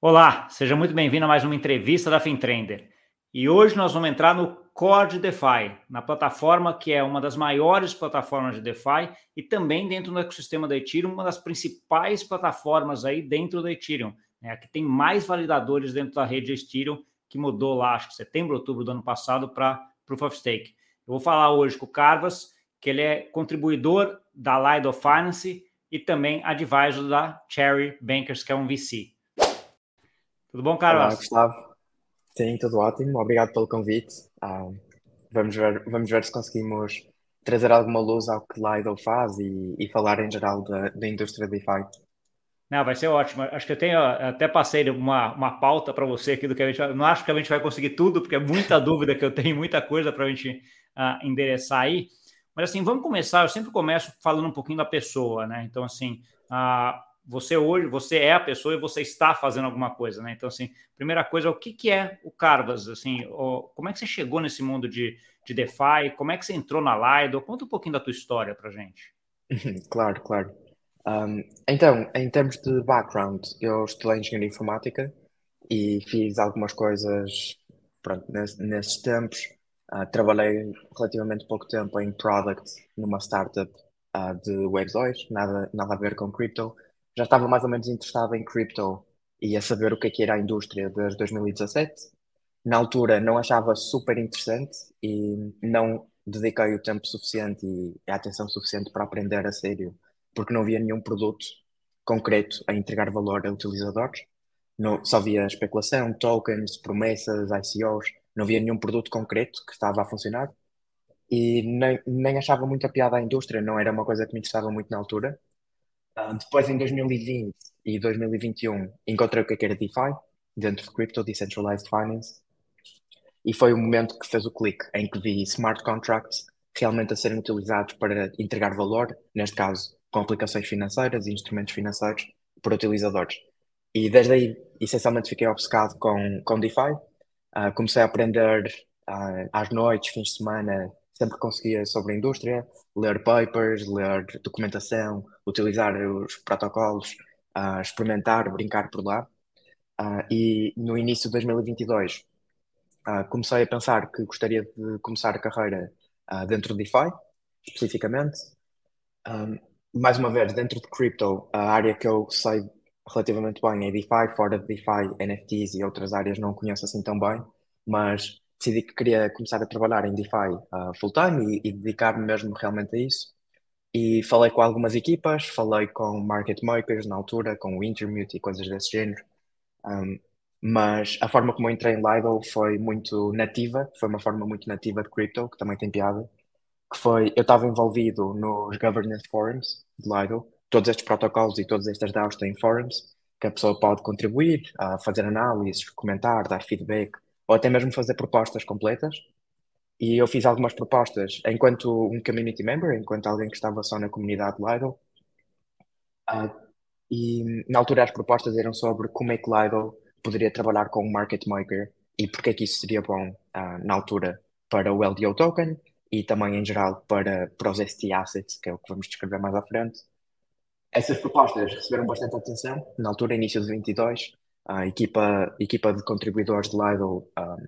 Olá, seja muito bem-vindo a mais uma entrevista da FinTrender. E hoje nós vamos entrar no Core de DeFi, na plataforma que é uma das maiores plataformas de DeFi e também dentro do ecossistema da Ethereum, uma das principais plataformas aí dentro da Ethereum, né, que tem mais validadores dentro da rede Ethereum, que mudou lá, acho que setembro, outubro do ano passado, para Proof of Stake. Eu vou falar hoje com o Carvas, que ele é contribuidor da Lido Finance e também advisor da Cherry Bankers, que é um VC. Tudo bom, Carlos? Olá, Gustavo. Sim, tudo ótimo. Obrigado pelo convite. Ah, vamos ver, vamos ver se conseguimos trazer alguma luz ao que Lido faz e, e falar em geral da, da indústria DeFi. Não, vai ser ótimo. Acho que eu tenho até passei uma, uma pauta para você aqui do que a gente. Não acho que a gente vai conseguir tudo, porque é muita dúvida que eu tenho, muita coisa para a gente uh, endereçar aí. Mas assim, vamos começar. Eu sempre começo falando um pouquinho da pessoa, né? Então, assim, uh, você hoje, você é a pessoa e você está fazendo alguma coisa, né? Então, assim, primeira coisa, o que, que é o Carvas? Assim, como é que você chegou nesse mundo de, de DeFi? Como é que você entrou na Lido? Conta um pouquinho da tua história para gente. Claro, claro. Um, então, em termos de background, eu estudei engenharia informática e fiz algumas coisas pronto, nesse, nesses tempos. Uh, trabalhei relativamente pouco tempo em product numa startup uh, de Web2, nada, nada a ver com crypto já estava mais ou menos interessado em cripto e a saber o que, é que era a indústria desde 2017. Na altura não achava super interessante e não dediquei o tempo suficiente e a atenção suficiente para aprender a sério, porque não havia nenhum produto concreto a entregar valor a utilizadores. Não, só havia especulação, tokens, promessas, ICOs, não havia nenhum produto concreto que estava a funcionar. E nem, nem achava muita piada à indústria, não era uma coisa que me interessava muito na altura. Uh, depois, em 2020 e 2021, encontrei o que, é que era DeFi, dentro de Crypto, Decentralized Finance, e foi o momento que fez o clique, em que vi smart contracts realmente a serem utilizados para entregar valor, neste caso, com aplicações financeiras e instrumentos financeiros por utilizadores. E desde aí, essencialmente, fiquei obcecado com, com DeFi. Uh, comecei a aprender uh, às noites, fins de semana, sempre conseguia sobre a indústria, ler papers, ler documentação, utilizar os protocolos, uh, experimentar, brincar por lá. Uh, e no início de 2022 uh, comecei a pensar que gostaria de começar a carreira dentro de DeFi, especificamente. Um, mais uma vez, dentro de crypto, a área que eu sei relativamente bem é DeFi, fora de DeFi, NFTs e outras áreas não conheço assim tão bem, mas decidi que queria começar a trabalhar em DeFi uh, full-time e, e dedicar-me mesmo realmente a isso. E falei com algumas equipas, falei com market makers na altura, com o Intermute e coisas desse género. Um, mas a forma como eu entrei em Lido foi muito nativa, foi uma forma muito nativa de crypto, que também tem piada, que foi, eu estava envolvido nos governance forums de Lido, todos estes protocolos e todas estas DAOs têm forums, que a pessoa pode contribuir, a fazer análises, comentar, dar feedback, ou até mesmo fazer propostas completas. E eu fiz algumas propostas enquanto um community member, enquanto alguém que estava só na comunidade Lido. Uh, e na altura as propostas eram sobre como é que Lido poderia trabalhar com um market maker e porque é que isso seria bom uh, na altura para o LDO token e também em geral para, para os ST assets, que é o que vamos descrever mais à frente. Essas propostas receberam bastante atenção na altura, início de 22, a equipa, equipa de contribuidores de Lido um,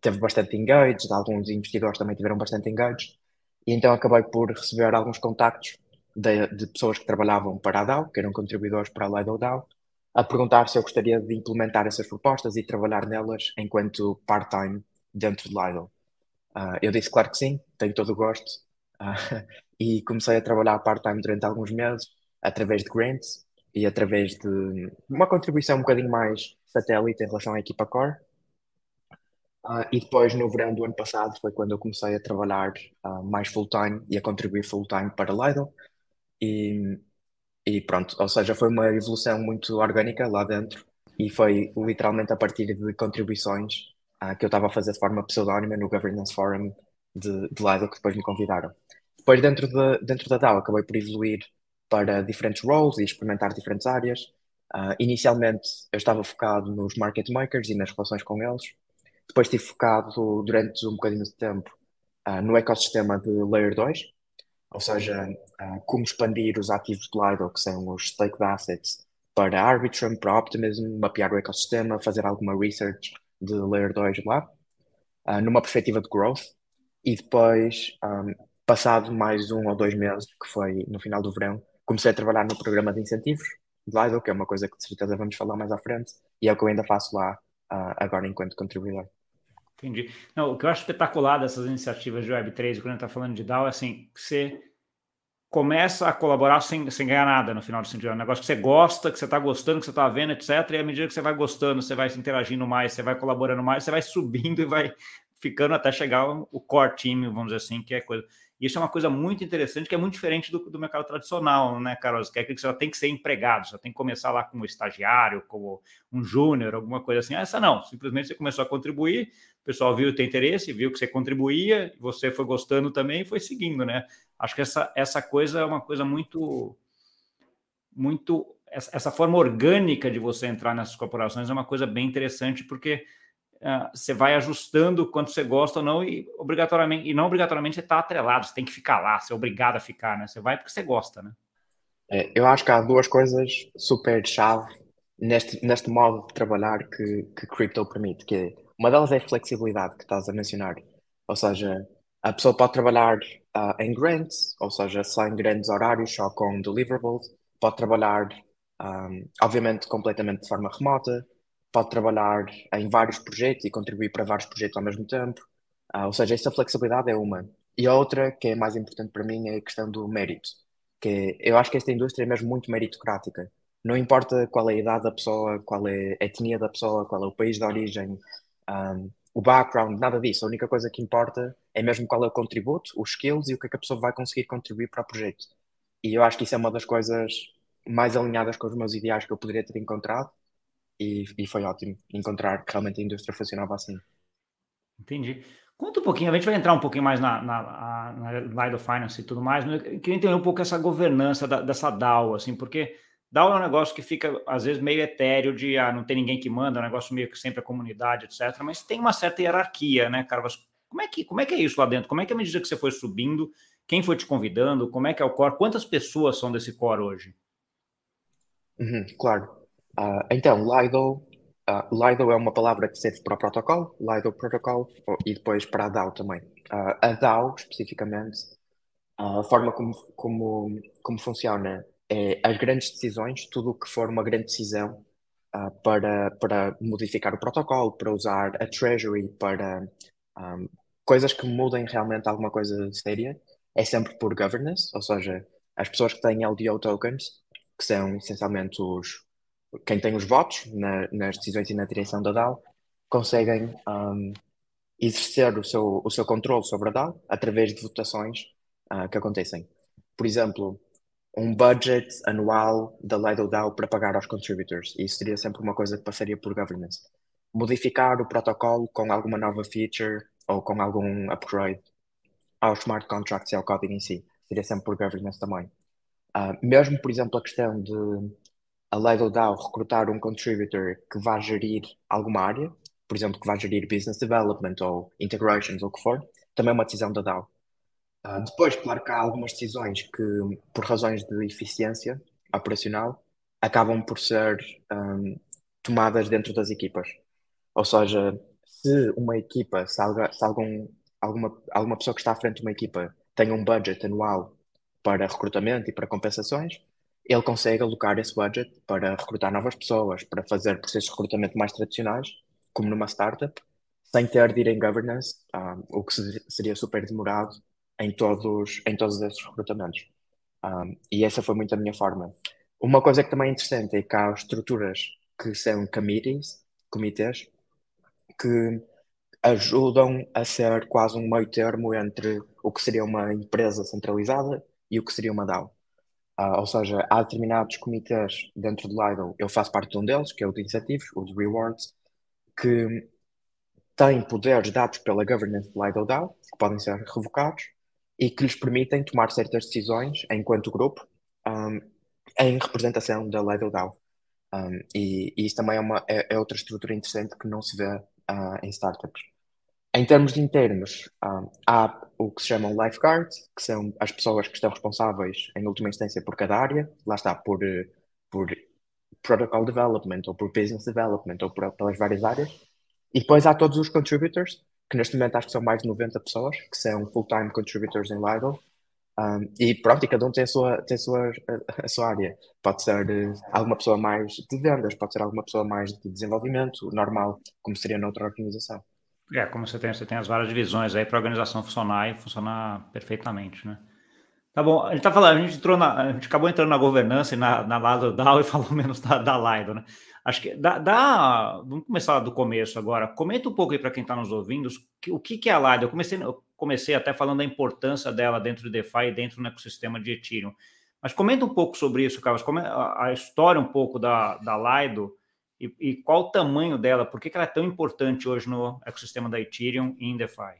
teve bastante engage, alguns investidores também tiveram bastante engage, e então acabei por receber alguns contactos de, de pessoas que trabalhavam para a DAO, que eram contribuidores para a Lido DAO, a perguntar se eu gostaria de implementar essas propostas e trabalhar nelas enquanto part-time dentro de Lido. Uh, eu disse claro que sim, tenho todo o gosto, uh, e comecei a trabalhar part-time durante alguns meses, através de grants, e através de uma contribuição um bocadinho mais satélite em relação à equipa core. Uh, e depois, no verão do ano passado, foi quando eu comecei a trabalhar uh, mais full-time e a contribuir full-time para Lido. E, e pronto, ou seja, foi uma evolução muito orgânica lá dentro e foi literalmente a partir de contribuições uh, que eu estava a fazer de forma pseudónima no Governance Forum de, de que depois me convidaram. Depois, dentro, de, dentro da DAO, acabei por evoluir para diferentes roles e experimentar diferentes áreas. Inicialmente eu estava focado nos market makers e nas relações com eles. Depois estive focado durante um bocadinho de tempo uh, no ecossistema de Layer 2, ou seja, uh, como expandir os ativos de Lido, que são os staked assets, para Arbitrum, para Optimism, mapear o ecossistema, fazer alguma research de Layer 2 lá, uh, numa perspectiva de growth. E depois, um, passado mais um ou dois meses, que foi no final do verão, comecei a trabalhar no programa de incentivos de Lido, que é uma coisa que de certeza vamos falar mais à frente, e é o que eu ainda faço lá uh, agora enquanto contribuidor. Entendi. Não, o que eu acho espetacular dessas iniciativas de Web3, quando a gente está falando de DAO, é assim, você começa a colaborar sem, sem ganhar nada no final do sentido. É um negócio que você gosta, que você está gostando, que você está vendo, etc. E à medida que você vai gostando, você vai se interagindo mais, você vai colaborando mais, você vai subindo e vai ficando até chegar o core team, vamos dizer assim, que é coisa. Isso é uma coisa muito interessante, que é muito diferente do, do mercado tradicional, né, Carlos? Que é que você tem que ser empregado, você tem que começar lá como estagiário, como um júnior, alguma coisa assim. Essa não, simplesmente você começou a contribuir, pessoal viu teu interesse, viu que você contribuía, você foi gostando também e foi seguindo, né? Acho que essa, essa coisa é uma coisa muito, muito essa forma orgânica de você entrar nessas corporações é uma coisa bem interessante, porque uh, você vai ajustando quanto você gosta ou não, e obrigatoriamente, e não obrigatoriamente você está atrelado, você tem que ficar lá, você é obrigado a ficar, né? Você vai porque você gosta, né? É, eu acho que há duas coisas super chave neste, neste modo de trabalhar que, que Crypto permite, que é, uma delas é a flexibilidade que estás a mencionar. Ou seja, a pessoa pode trabalhar uh, em grants, ou seja, só em grandes horários, só com deliverables, pode trabalhar, um, obviamente, completamente de forma remota, pode trabalhar em vários projetos e contribuir para vários projetos ao mesmo tempo. Uh, ou seja, essa flexibilidade é uma. E a outra, que é mais importante para mim, é a questão do mérito. Que eu acho que esta indústria é mesmo muito meritocrática. Não importa qual é a idade da pessoa, qual é a etnia da pessoa, qual é o país de origem, um, o background, nada disso. A única coisa que importa é mesmo qual é o contributo, os skills e o que é que a pessoa vai conseguir contribuir para o projeto. E eu acho que isso é uma das coisas mais alinhadas com os meus ideais que eu poderia ter encontrado e, e foi ótimo encontrar que realmente a indústria funcionava assim. Entendi. Conta um pouquinho, a gente vai entrar um pouquinho mais na, na, na Lido Finance e tudo mais, mas eu queria entender um pouco essa governança da, dessa DAO, assim, porque É um negócio que fica, às vezes, meio etéreo de ah, não tem ninguém que manda, é um negócio meio que sempre a comunidade, etc. Mas tem uma certa hierarquia, né, Carlos? Como é, que, como é que é isso lá dentro? Como é que, à medida que você foi subindo, quem foi te convidando? Como é que é o core? Quantas pessoas são desse core hoje? Uhum, claro. Uh, então, Lido, uh, Lido é uma palavra que serve para o protocolo, Lido Protocol, e depois para a DAO também. Uh, a DAO, especificamente, a forma como, como, como funciona é as grandes decisões, tudo o que for uma grande decisão uh, para, para modificar o protocolo, para usar a Treasury, para um, coisas que mudem realmente alguma coisa séria, é sempre por governance, ou seja, as pessoas que têm LDO tokens, que são essencialmente os, quem tem os votos na, nas decisões e na direção da DAO, conseguem um, exercer o seu, o seu controle sobre a DAO através de votações uh, que acontecem. Por exemplo, um budget anual da Lido DAO para pagar aos contributors. Isso seria sempre uma coisa que passaria por governance. Modificar o protocolo com alguma nova feature ou com algum upgrade aos smart contracts e ao código em si. Seria sempre por governance também. Uh, mesmo, por exemplo, a questão de a Lido DAO recrutar um contributor que vá gerir alguma área, por exemplo, que vá gerir business development ou integrations ou o que for, também é uma decisão da DAO. Uh, depois, claro que há algumas decisões que, por razões de eficiência operacional, acabam por ser um, tomadas dentro das equipas. Ou seja, se uma equipa, se, alga, se algum, alguma, alguma pessoa que está à frente de uma equipa tem um budget anual para recrutamento e para compensações, ele consegue alocar esse budget para recrutar novas pessoas, para fazer processos de recrutamento mais tradicionais, como numa startup, sem ter de ir em governance, um, ah, o que seria super demorado em todos, em todos esses recrutamentos. Um, e essa foi muito a minha forma. Uma coisa que também é interessante é que há estruturas que são committees, comitês, que ajudam a ser quase um meio termo entre o que seria uma empresa centralizada e o que seria uma DAO. Uh, ou seja, há determinados comitês dentro do Lido, eu faço parte de um deles, que é o de incentivos, o de rewards, que têm poderes dados pela governance do Lido DAO, que podem ser revocados, e que lhes permitem tomar certas decisões enquanto grupo um, em representação da lei do DAO. Um, e, e, isso também é, uma, é, é, outra estrutura interessante que não se vê uh, em startups. Em termos de internos, um, há o que se chamam lifeguards, que são as pessoas que estão responsáveis, em última instância, por cada área, lá está, por, por protocol development, ou por business development, ou por, pelas várias áreas. E depois há todos os contributors, que neste momento acho que são mais de 90 pessoas, que são full-time contributors em Lido. Um, e pronto, e cada um tem, a sua, tem a, sua, a, sua área. Pode ser alguma pessoa mais de vendas, pode ser alguma pessoa mais de desenvolvimento, normal, como seria noutra organização. É, como você tem, você tem as várias divisões aí para a organização funcionar e funcionar perfeitamente, né? Tá bom, a gente tá falando, a gente entrou na, a gente acabou entrando na governança e na, na lado DAO e falou menos da, da Lido, né? Acho que dá, dá, Vamos começar do começo agora. Comenta um pouco aí para quem está nos ouvindo o que, que é a Lido. Eu comecei, eu comecei até falando da importância dela dentro do DeFi e dentro do ecossistema de Ethereum. Mas comenta um pouco sobre isso, Carlos. Como a, história um pouco da, da Lido e, e qual o tamanho dela, por que, que ela é tão importante hoje no ecossistema da Ethereum e em DeFi?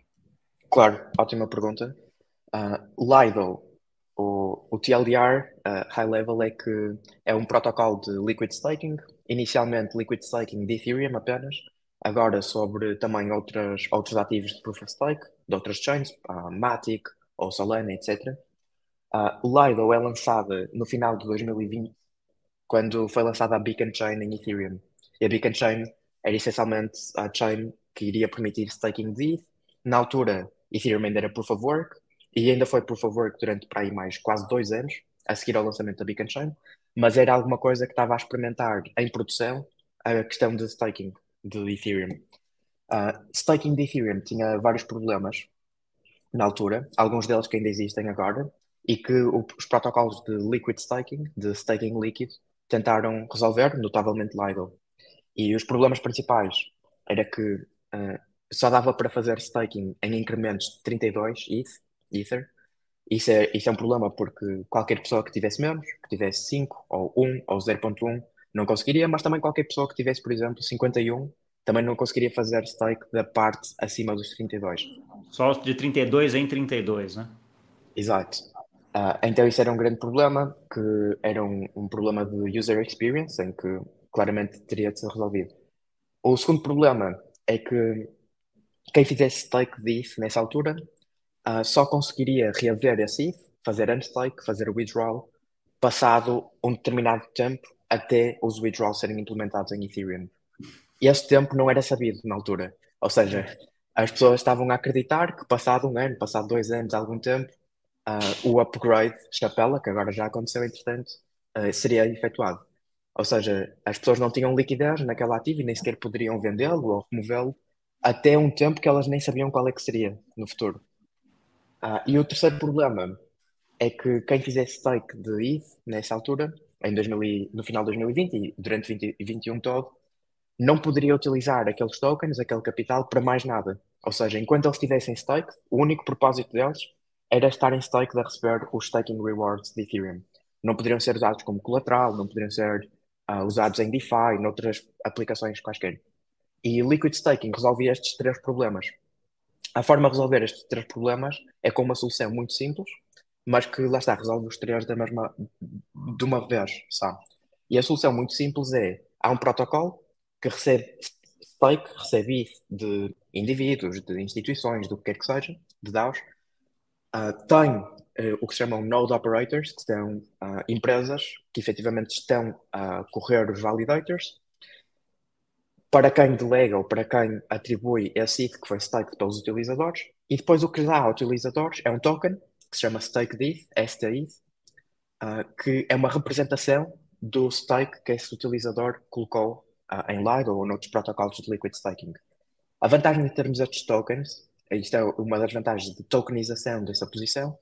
Claro, ótima pergunta. Uh, Lido, o, o TLDR uh, High Level é que é um protocolo de liquid staking, inicialmente liquid staking de Ethereum apenas, agora sobre também outras, outros ativos de Proof of Stake, de outras chains, uh, Matic ou Solana, etc. Uh, o Lido é lançada no final de 2020, quando foi lançada a Beacon Chain em Ethereum. E a Beacon Chain era essencialmente a chain que iria permitir staking de ETH. Na altura, Ethereum ainda era Proof of Work, e ainda foi of Work durante para aí mais quase dois anos, a seguir ao lançamento da Beacon Chain, mas era alguma coisa que estava a experimentar em produção a questão de staking de Ethereum. Uh, staking de Ethereum tinha vários problemas na altura, alguns deles que ainda existem agora, e que o, os protocolos de liquid staking, de staking líquido, tentaram resolver, notavelmente Lido. E os problemas principais era que uh, só dava para fazer staking em incrementos de 32 ETH, Ether. Isso é, isso é um problema porque qualquer pessoa que tivesse menos, que tivesse 5 ou 1 ou 0.1, não conseguiria, mas também qualquer pessoa que tivesse, por exemplo, 51, também não conseguiria fazer stake da parte acima dos 32. Só de 32 em 32, né? Exato. Uh, então isso era um grande problema, que era um, um, problema de user experience, em que claramente teria de ser resolvido. O segundo problema é que quem fizesse stake de ETH nessa altura uh, só conseguiria reaver esse ETH, fazer unstake, fazer withdrawal, passado um determinado tempo até os withdrawals serem implementados em Ethereum. E esse tempo não era sabido na altura. Ou seja, as pessoas estavam a acreditar que passado um ano, passado dois anos, algum tempo, uh, o upgrade Chapela, que agora já aconteceu entretanto, uh, seria efetuado. Ou seja, as pessoas não tinham liquidez naquele ativo e nem sequer poderiam vendê-lo ou removê-lo até um tempo que elas nem sabiam qual é que seria no futuro. Uh, e o terceiro problema é que quem fizesse stake de ETH nessa altura, em 2000, no final de 2020 e durante 2021 todo, não poderia utilizar aqueles tokens, aquele capital, para mais nada. Ou seja, enquanto eles tivessem stake, o único propósito deles era estar em stake a receber os staking rewards de Ethereum. Não poderiam ser usados como colateral, não poderiam ser uh, usados em DeFi, noutras aplicações quaisquer. E Liquid Staking resolvia estes três problemas. A forma de resolver estes três problemas é com uma solução muito simples, mas que lá está, resolve os três da mesma, de uma vez, sabe? E a solução muito simples é, há um protocolo que recebe stake, recebe ETH de indivíduos, de instituições, do que quer que seja, de DAOs, uh, tem uh, o que se chamam node operators, que são uh, empresas que efetivamente estão a correr os validators, para quem delega ou para quem atribui esse ETH que foi stake pelos utilizadores, e depois o que dá a utilizadores é um token que se chama StakeDETH, STETH, uh, que é uma representação do stake que esse utilizador colocou uh, em Lido ou noutros protocolos de Liquid Staking. A vantagem de termos estes tokens, isto é uma das vantagens de tokenização dessa posição,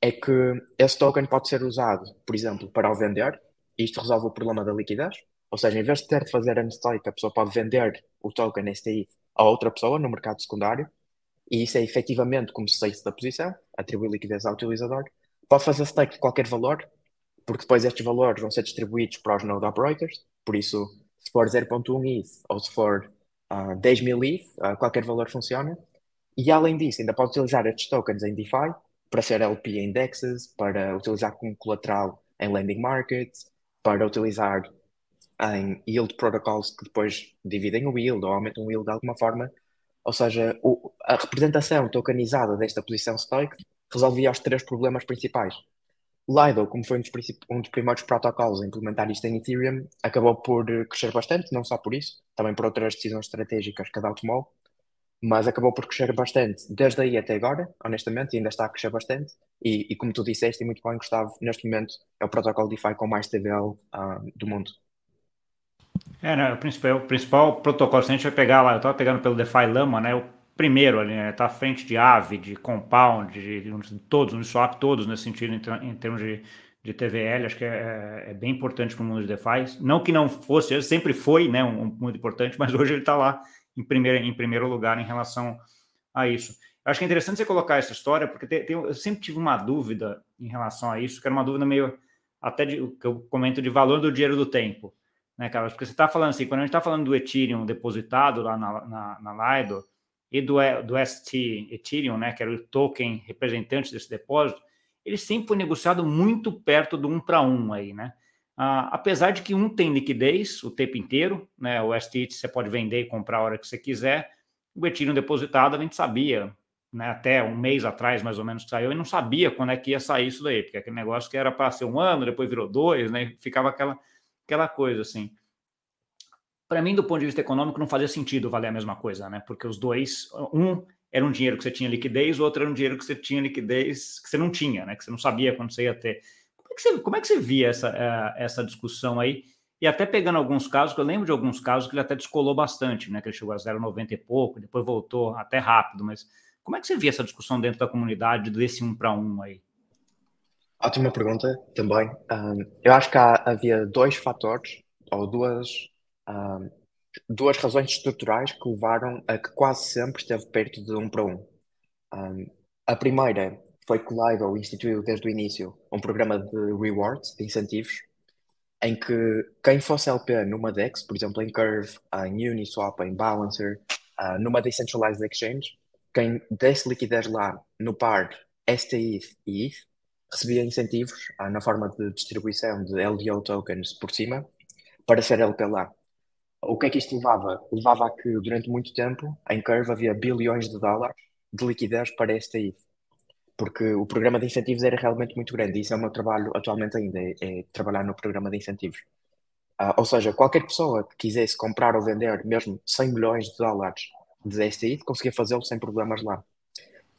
é que esse token pode ser usado, por exemplo, para o vender, e isto resolve o problema da liquidez, ou seja, em vez de ter de fazer unstake, a pessoa pode vender o token STI a outra pessoa no mercado secundário, e isso é efetivamente como se saísse da posição, atribui liquidez ao utilizador. Pode fazer stake de qualquer valor, porque depois estes valores vão ser distribuídos para os node operators, por isso, se for 0.1 ETH ou se for uh, 10 mil ETH, uh, qualquer valor funciona. E além disso, ainda pode utilizar estes tokens em DeFi para ser LP indexes, para utilizar como colateral em lending markets, para utilizar em yield protocols que depois dividem o yield ou aumentam o yield de alguma forma. Ou seja, o, a representação tokenizada desta posição stake resolvia os três problemas principais. Lido, como foi um dos, um dos, primeiros protocolos a implementar isto em Ethereum, acabou por crescer bastante, não só por isso, também por outras decisões estratégicas que a DAO tomou, mas acabou por crescer bastante desde aí até agora, honestamente, ainda está a crescer bastante. E, e como tu disseste, e muito bem, Gustavo, neste momento é o protocolo DeFi com mais TVL uh, ah, do mundo. É, né, o, principal, o principal protocolo, se a gente vai pegar lá, eu estava pegando pelo DeFi Lama, né, o primeiro ali, né, tá à frente de Aave, de Compound, de, de, todos, Uniswap, todos nesse sentido, em, em termos de, de TVL, acho que é, é bem importante para o mundo de DeFi. Não que não fosse, sempre foi, né, um, um muito importante, mas hoje ele está lá em primeiro, em primeiro lugar em relação a isso. Eu acho que é interessante você colocar essa história, porque tem, tem, eu sempre tive uma dúvida em relação a isso, que era uma dúvida meio até de, que eu comento de valor do dinheiro do tempo, né, Carlos? Porque você está falando assim, quando a gente está falando do Ethereum depositado lá na, na, na Lido e do, do ST Ethereum, né, que era o token representante desse depósito, ele sempre foi negociado muito perto do um para um aí, né? Ah, apesar de que um tem liquidez o tempo inteiro, né? O ST você pode vender e comprar a hora que você quiser. O Ethereum depositado a gente sabia, né? Até um mês atrás, mais ou menos, que saiu, e não sabia quando é que ia sair isso daí, porque aquele negócio que era para ser um ano, depois virou dois, né? Ficava aquela, aquela coisa assim. Para mim, do ponto de vista econômico, não fazia sentido valer a mesma coisa, né? Porque os dois, um era um dinheiro que você tinha liquidez, o outro era um dinheiro que você tinha liquidez que você não tinha, né? Que você não sabia quando você ia ter é que você, como é que você via essa, é, essa discussão aí? E até pegando alguns casos, que eu lembro de alguns casos que ele até descolou bastante, né? Que ele chegou a 0,90 e pouco, depois voltou até rápido, mas como é que você via essa discussão dentro da comunidade desse um para um aí? Ótima pergunta também. Um, eu acho que há, havia dois fatores, ou duas, um, duas razões estruturais que levaram a que quase sempre esteve perto de um para um. um a primeira foi que Lido instituiu desde o início um programa de rewards, de incentivos, em que quem fosse LP numa DEX, por exemplo, em Curve, em Uniswap, em Balancer, uh, numa Decentralized Exchange, quem desse liquidez lá no par STETH e ETH, recebia incentivos uh, na forma de distribuição de LDO tokens por cima para ser LP lá. O que é que isto levava? Levava a que durante muito tempo em Curve havia bilhões de dólares de liquidez para STETH porque o programa de incentivos era realmente muito grande. E isso é o meu trabalho atualmente ainda, é, é trabalhar no programa de incentivos. Uh, ou seja, qualquer pessoa que quisesse comprar ou vender mesmo 100 milhões de dólares de STI conseguia fazê-lo sem problemas lá.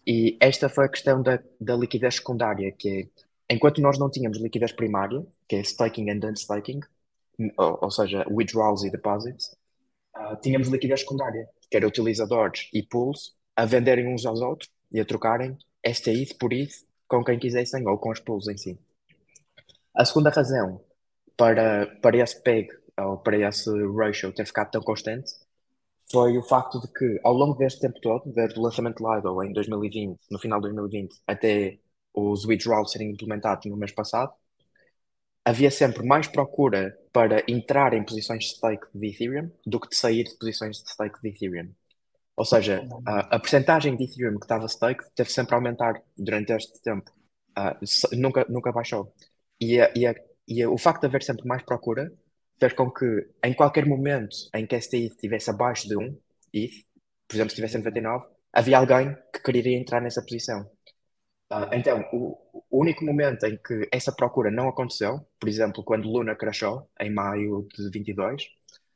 E esta foi a questão da, da liquidez secundária, que é, enquanto nós não tínhamos liquidez primária, que é staking and unstaking, ou, ou seja, withdrawals e deposits, uh, tínhamos liquidez secundária, que era utilizadores e pools a venderem uns aos outros e a trocarem esta isso por isso com quem quisessem ou com os pools em si. A segunda razão para, para esse PEG ou para esse ratio ter ficado tão constante foi o facto de que ao longo deste tempo todo, desde o lançamento de Lido em 2020, no final de 2020, até os withdrawals serem implementados no mês passado, havia sempre mais procura para entrar em posições de stake de Ethereum do que de sair de posições de stake de Ethereum. Ou seja, a, a percentagem de Ethereum que estava stake teve sempre a aumentar durante este tempo. Uh, nunca, nunca baixou. E, e, e o facto de haver sempre mais procura fez com que, em qualquer momento em que ETH estivesse abaixo de 1 ETH, por exemplo, se estivesse em 99, havia alguém que queria entrar nessa posição. Uh, então, o, o, único momento em que essa procura não aconteceu, por exemplo, quando Luna crashou, em maio de 22,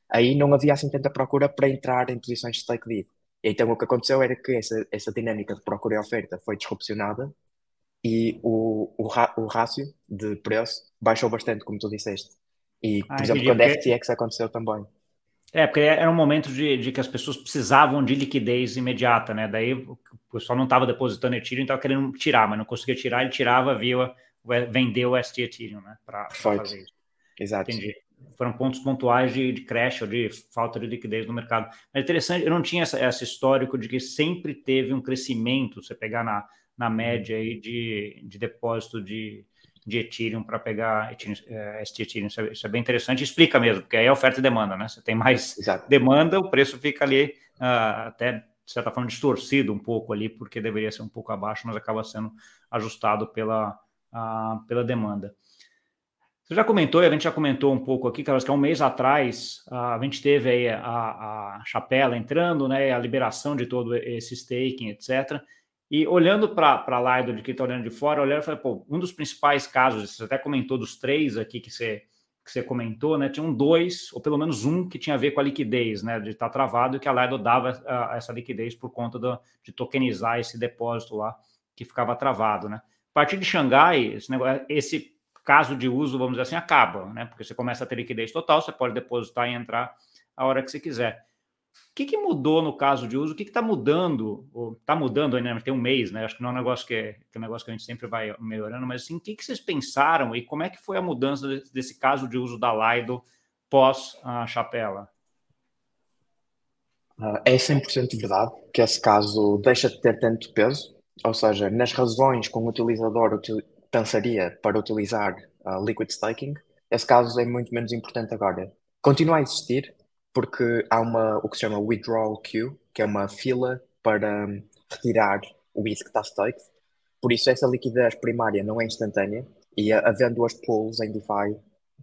aí não havia assim tanta procura para entrar em posições de stake ETH. Então o que aconteceu era que essa, essa dinâmica de procura e oferta foi disrupcionada e o, o, o rácio de preço baixou bastante, como tu disseste. E, por ah, exemplo, quando a FTX aconteceu também. É, porque era um momento de, de, que as pessoas precisavam de liquidez imediata, né? Daí o pessoal não estava depositando Ethereum, estava querendo tirar, mas não conseguia tirar, ele tirava via vendeu o ST Ethereum, né? Para fazer isso. Exato. Entendi foram pontos pontuais de, de crash ou de falta de liquidez no mercado. Mas é interessante, eu não tinha essa, esse histórico de que sempre teve um crescimento, você pegar na, na média aí de, de depósito de, de Ethereum para pegar Ethereum, é, Ethereum. Isso é, isso é, bem interessante, explica mesmo, porque aí é oferta e demanda, né? Você tem mais Exato. demanda, o preço fica ali uh, até, de certa forma, distorcido um pouco ali, porque deveria ser um pouco abaixo, mas acaba sendo ajustado pela, uh, pela demanda. Você já comentou, e a gente já comentou um pouco aqui, Carlos, que há um mês atrás a gente teve aí a, a Chapela entrando, né, a liberação de todo esse staking, etc. E olhando para a Lido de quem está olhando de fora, olhando, falei, pô, um dos principais casos, você até comentou dos três aqui que você, que você comentou, né? Tinham dois, ou pelo menos um, que tinha a ver com a liquidez, né? De estar tá travado e que a Lido dava a, a essa liquidez por conta do, de tokenizar esse depósito lá que ficava travado, né? A partir de Xangai, esse, negócio, esse caso de uso, vamos dizer assim, acaba, né? Porque você começa a ter liquidez total, você pode depositar e entrar a hora que você quiser. O que, que mudou no caso de uso? O que está mudando? Está mudando ainda, tem um mês, né? Acho que não é um negócio que é, que é um negócio que a gente sempre vai melhorando, mas assim, o que, que vocês pensaram e como é que foi a mudança desse, caso de uso da Lido pós a chapela? Uh, é 100% verdade que esse caso deixa de ter tanto peso, ou seja, nas razões que um utilizador util pensaria para utilizar uh, Liquid Staking, esse caso é muito menos importante agora. Continua a existir, porque há uma, o que se chama withdrawal queue, que é uma fila para um, retirar o ETH que está staked. Por isso, essa liquidez primária não é instantânea e havendo as pools em DeFi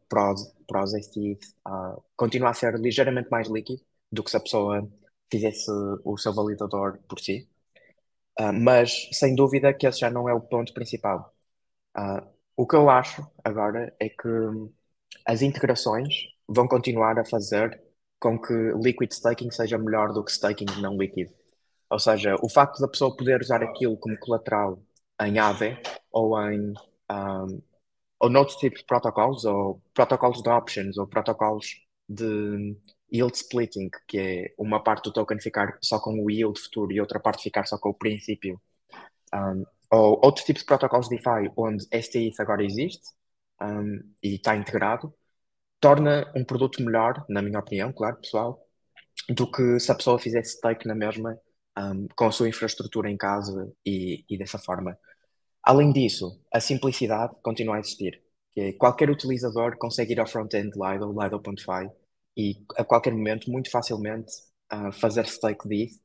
para os, para uh, continua a ser ligeiramente mais líquido do que se a pessoa fizesse o seu validador por si. Uh, mas, sem dúvida, que esse já não é o ponto principal. Uh, o que eu acho agora é que as integrações vão continuar a fazer com que liquid staking seja melhor do que staking não líquido. Ou seja, o facto da pessoa poder usar aquilo como colateral em AVE ou em um, ou tipos de protocolos, ou protocolos de options, ou protocolos de yield splitting, que é uma parte do token ficar só com o yield futuro e outra parte ficar só com o princípio. Um, ou outros tipos de protocolos DeFi onde STIs agora existe um, e está integrado, torna um produto melhor, na minha opinião, claro, pessoal, do que se a pessoa fizesse stake na mesma um, com a sua infraestrutura em casa e, e dessa forma. Além disso, a simplicidade continua a existir. É, qualquer utilizador consegue ir ao front-end Lido, Lido.fi, e a qualquer momento, muito facilmente, uh, fazer stake disso,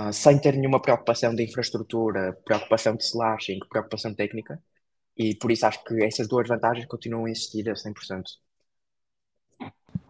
uh, sem ter nenhuma preocupação de infraestrutura, preocupação de slashing, preocupação técnica. E por isso acho que essas duas vantagens continuam a existir a 100%.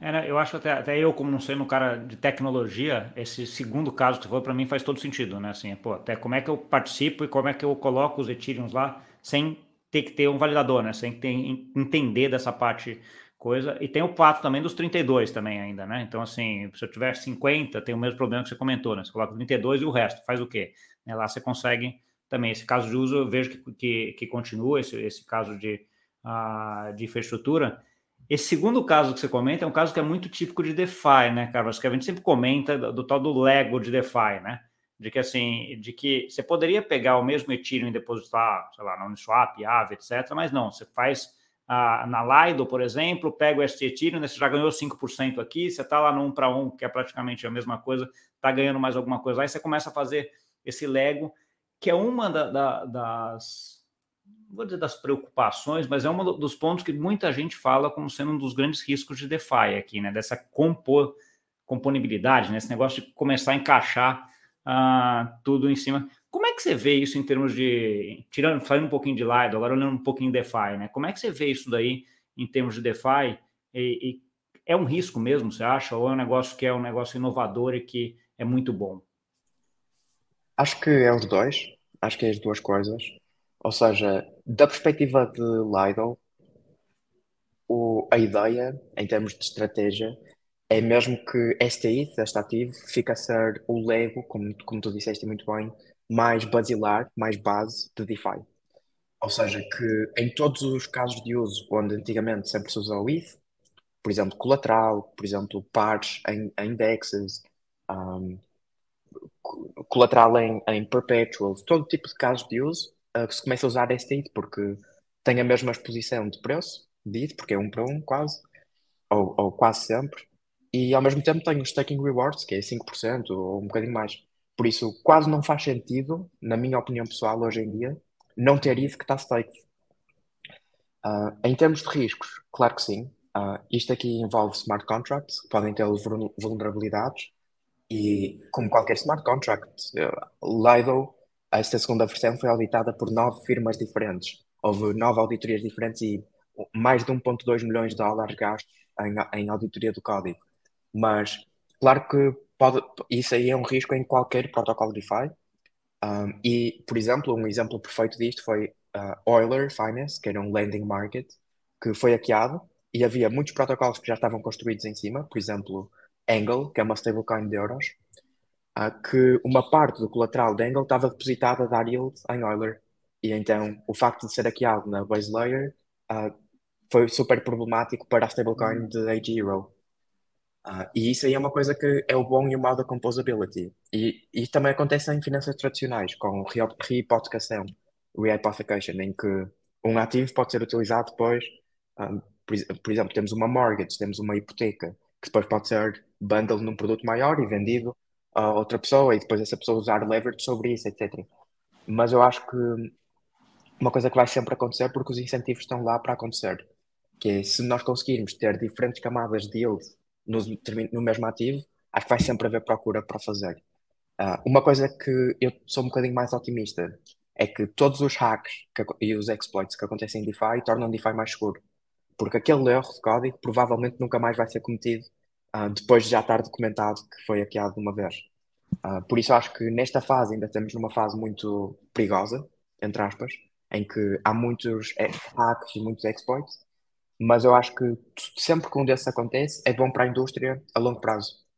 É, né? Eu acho até, até eu, como não sendo um cara de tecnologia, esse segundo caso que você falou para mim faz todo sentido, né? Assim, pô, até como é que eu participo e como é que eu coloco os Ethereums lá sem ter que ter um validador, né? Sem ter, entender dessa parte coisa. E tem o pato também dos 32 também ainda, né? Então, assim, se eu tiver 50, tem o mesmo problema que você comentou, né? Você coloca 32 e o resto, faz o quê? Né? Lá você consegue também. Esse caso de uso, eu vejo que, que, que continua, esse, esse caso de, uh, de infraestrutura. Esse segundo caso que você comenta é um caso que é muito típico de DeFi, né, Carlos? Que a gente sempre comenta do, do, tal do Lego de DeFi, né? De que assim, de que você poderia pegar o mesmo Ethereum e depositar, sei lá, na Uniswap, Aave, etc. Mas não, você faz a, na Lido, por exemplo, pega o ST Ethereum, né, você já ganhou 5% aqui, você está lá no 1 para 1, que é praticamente a mesma coisa, está ganhando mais alguma coisa. Aí você começa a fazer esse Lego, que é uma da, da, das vou dizer das preocupações, mas é um dos pontos que muita gente fala como sendo um dos grandes riscos de DeFi aqui, né? Dessa componibilidade, né? Esse negócio de começar a encaixar uh, tudo em cima. Como é que você vê isso em termos de. Tirando, falando um pouquinho de Lido, agora olhando um pouquinho de DeFi, né? Como é que você vê isso daí em termos de DeFi? E, e é um risco mesmo, você acha? Ou é um negócio que é um negócio inovador e que é muito bom? Acho que é os dois. Acho que é as duas coisas. Ou seja, da perspectiva de Lido, o, a ideia, em termos de estratégia, é mesmo que STI, este ativo, fica a ser o Lego, como, como tu disseste muito bem, mais basilar, mais base de DeFi. Ou seja, que em todos os casos de uso onde antigamente sempre se usou o ETH, por exemplo, colateral, por exemplo, pares em, em indexes, um, colateral em, em perpetuals, todo tipo de casos de uso, uh, que se começa a usar este IT, porque tem a mesma exposição de preço, de IT, porque é um para um quase, ou, ou quase sempre, e ao mesmo tempo tem os staking rewards, que é 5% ou um bocadinho mais. Por isso, quase não faz sentido, na minha opinião pessoal, hoje em dia, não ter isso que está staked. Uh, em termos de riscos, claro que sim. Uh, isto aqui envolve smart contracts, podem ter vulnerabilidades, e como qualquer smart contract, uh, Lido esta segunda versão foi auditada por nove firmas diferentes. Houve nove auditorias diferentes e mais de 1,2 milhões de dólares gastos em, em auditoria do código. Mas, claro que pode, isso aí é um risco em qualquer protocolo DeFi. Um, e, por exemplo, um exemplo perfeito disto foi uh, Euler Finance, que era um lending market, que foi hackeado e havia muitos protocolos que já estavam construídos em cima, por exemplo, Angle, que é uma stablecoin de euros, uh, que uma parte do colateral de Angle estava depositada a dar yield em Euler. E então o facto de ser hackeado na base layer uh, foi super problemático para a stablecoin de AG Euro. Uh, e isso aí é uma coisa que é o bom e o mau da composability. E isso também acontece em finanças tradicionais, com rehipotecação, rehypothecation, em que um ativo pode ser utilizado depois, um, por, por, exemplo, temos uma mortgage, temos uma hipoteca, que depois pode ser bundled num produto maior e vendido a outra pessoa, e depois essa pessoa usar leverage sobre isso, etc. Mas eu acho que uma coisa que vai sempre acontecer, porque os incentivos estão lá para acontecer, que é se nós conseguirmos ter diferentes camadas de yield no, no mesmo ativo, acho que vai sempre haver procura para fazer. Uh, uma coisa que eu sou um bocadinho mais otimista é que todos os hacks que, e os exploits que acontecem em DeFi tornam DeFi mais seguro. Porque aquele erro de código provavelmente nunca mais vai ser cometido uh, depois de já estar documentado que foi hackeado uma vez. Uh, por isso acho que nesta fase ainda estamos numa fase muito perigosa, entre aspas, em que há muitos hacks e muitos exploits, mas eu acho que sempre que um desses acontece, é bom para a indústria a longo prazo.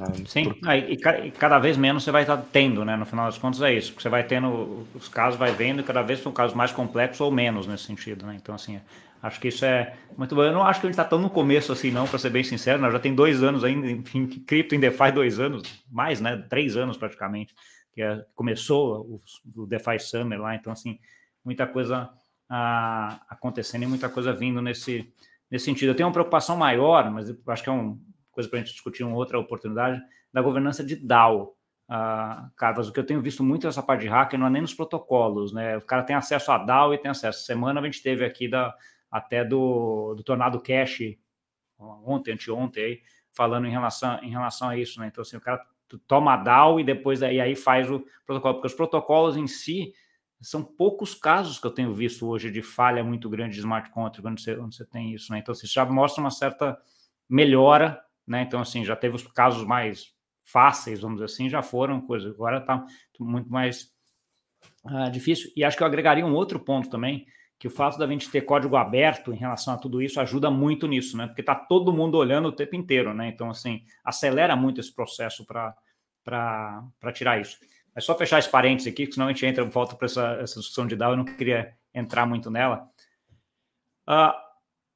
Um, Sim, porque... ah, e, cada vez menos você vai estar tendo, né? No final das contas é isso, porque você vai tendo os casos, vai vendo, e cada vez são casos mais complexos ou menos nesse sentido, né? Então, assim, acho que isso é muito bom. Eu não acho que a gente está tão no começo assim, não, para ser bem sincero, né? já tem dois anos ainda, enfim, cripto em DeFi dois anos, mais, né? Três anos praticamente, que é, começou o, o DeFi Summer lá, então, assim, muita coisa ah, acontecendo e muita coisa vindo nesse, nesse sentido. Eu tenho uma preocupação maior, mas acho que é uma coisa para a gente discutir uma outra oportunidade, da governança de DAO. Ah, Carlos, o que eu tenho visto muito nessa parte de hacker não é nem nos protocolos, né? O cara tem acesso a DAO e tem acesso. Semana a gente teve aqui da, até do, do Tornado Cash, ontem, anteontem, aí, falando em relação, em relação a isso, né? Então, assim, o cara toma a DAO e depois aí, aí faz o protocolo, porque os protocolos em si são poucos casos que eu tenho visto hoje de falha muito grande de smart contract quando você, quando você tem isso, né? Então, isso já mostra uma certa melhora, né? Então, assim, já teve os casos mais fáceis, vamos dizer assim, já foram coisas. Agora está muito mais uh, difícil. E acho que eu agregaria um outro ponto também, que o fato da gente ter código aberto em relação a tudo isso ajuda muito nisso, né? Porque está todo mundo olhando o tempo inteiro, né? Então, assim, acelera muito esse processo para tirar isso. É só fechar esse parênteses aqui, senão a gente entra, volta para essa, essa discussão de DAO, eu não queria entrar muito nela. Uh,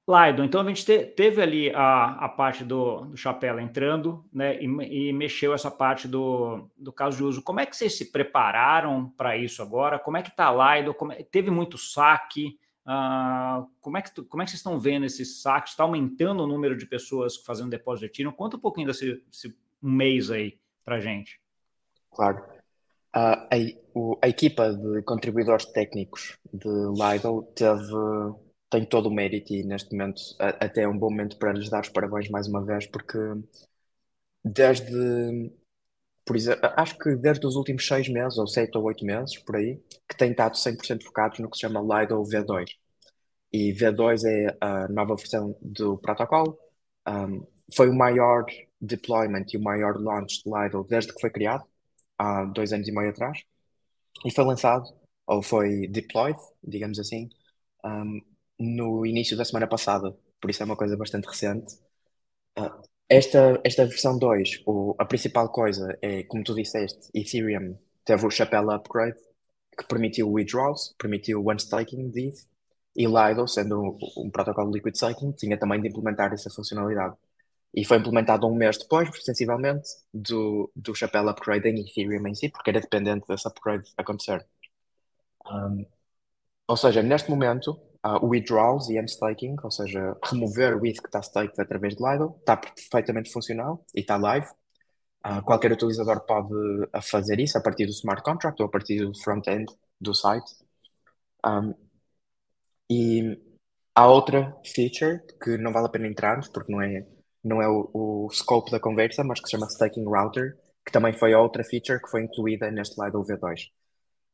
Laido, então a gente te, teve ali a, a parte do, do Chapela entrando, né, e, e, mexeu essa parte do, do caso de uso. Como é que vocês se prepararam para isso agora? Como é que está Laido? Como é, teve muito saque? Uh, como, é que, como é que vocês estão vendo esses saques? Está aumentando o número de pessoas fazendo depósito de Ethereum? Conta um pouquinho desse, desse mês aí para gente. Claro. Uh, a, o, a, equipa de contribuidores técnicos de Lidl teve, tem todo o mérito e neste momento até é um bom momento para lhes dar os parabéns mais uma vez, porque desde, por exemplo, acho que desde os últimos seis meses, ou sete ou oito meses, por aí, que têm estado 100% focados no que se chama Lidl V2. E V2 é a nova versão do protocolo. Um, foi o maior deployment e o maior launch de Lidl desde que foi criado há dois anos e meio atrás e foi lançado, ou foi deployed, digamos assim, um, no início da semana passada, por isso é uma coisa bastante recente. Uh, esta, esta versão 2, o, a principal coisa é, como tu disseste, Ethereum teve o Chapella Upgrade, que permitiu withdrawals, permitiu one staking de ETH, e Lido, sendo um, um protocolo liquid staking, tinha também de implementar essa funcionalidade e foi implementado um mês depois, sensivelmente, do, do chapéu upgrade em Ethereum em si, porque era dependente desse upgrade acontecer. Um, ou seja, neste momento, uh, withdrawals e unstaking, ou seja, remover o ETH que está staked através de Lido, está perfeitamente funcional e está live. Uh, qualquer utilizador pode fazer isso a partir do smart contract ou a partir do front-end do site. Um, e há outra feature que não vale a pena entrarmos, porque não é não é o, o scope da conversa, mas que se chama Staking Router, que também foi outra feature que foi incluída neste lado do V2.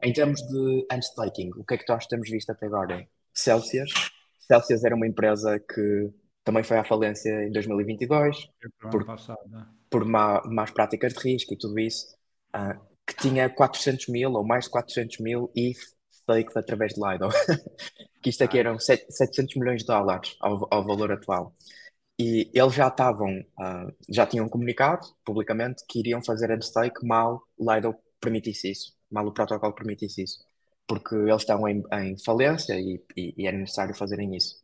Em termos de unstaking, o que é que nós temos visto até agora? Celsius. Celsius era uma empresa que também foi à falência em 2022 por, passado, né? por má, más práticas de risco e tudo isso. Uh, que tinha 400 mil ou mais de 400 mil ETH staked através de Lido. que isto aqui eram 700 milhões de dólares ao, ao valor atual. E eles já estavam, uh, já tinham comunicado publicamente que iriam fazer unstake mal Lido permitisse isso, mal o protocolo permitisse isso, porque eles estão em, em falência e, e, e, é necessário fazerem isso.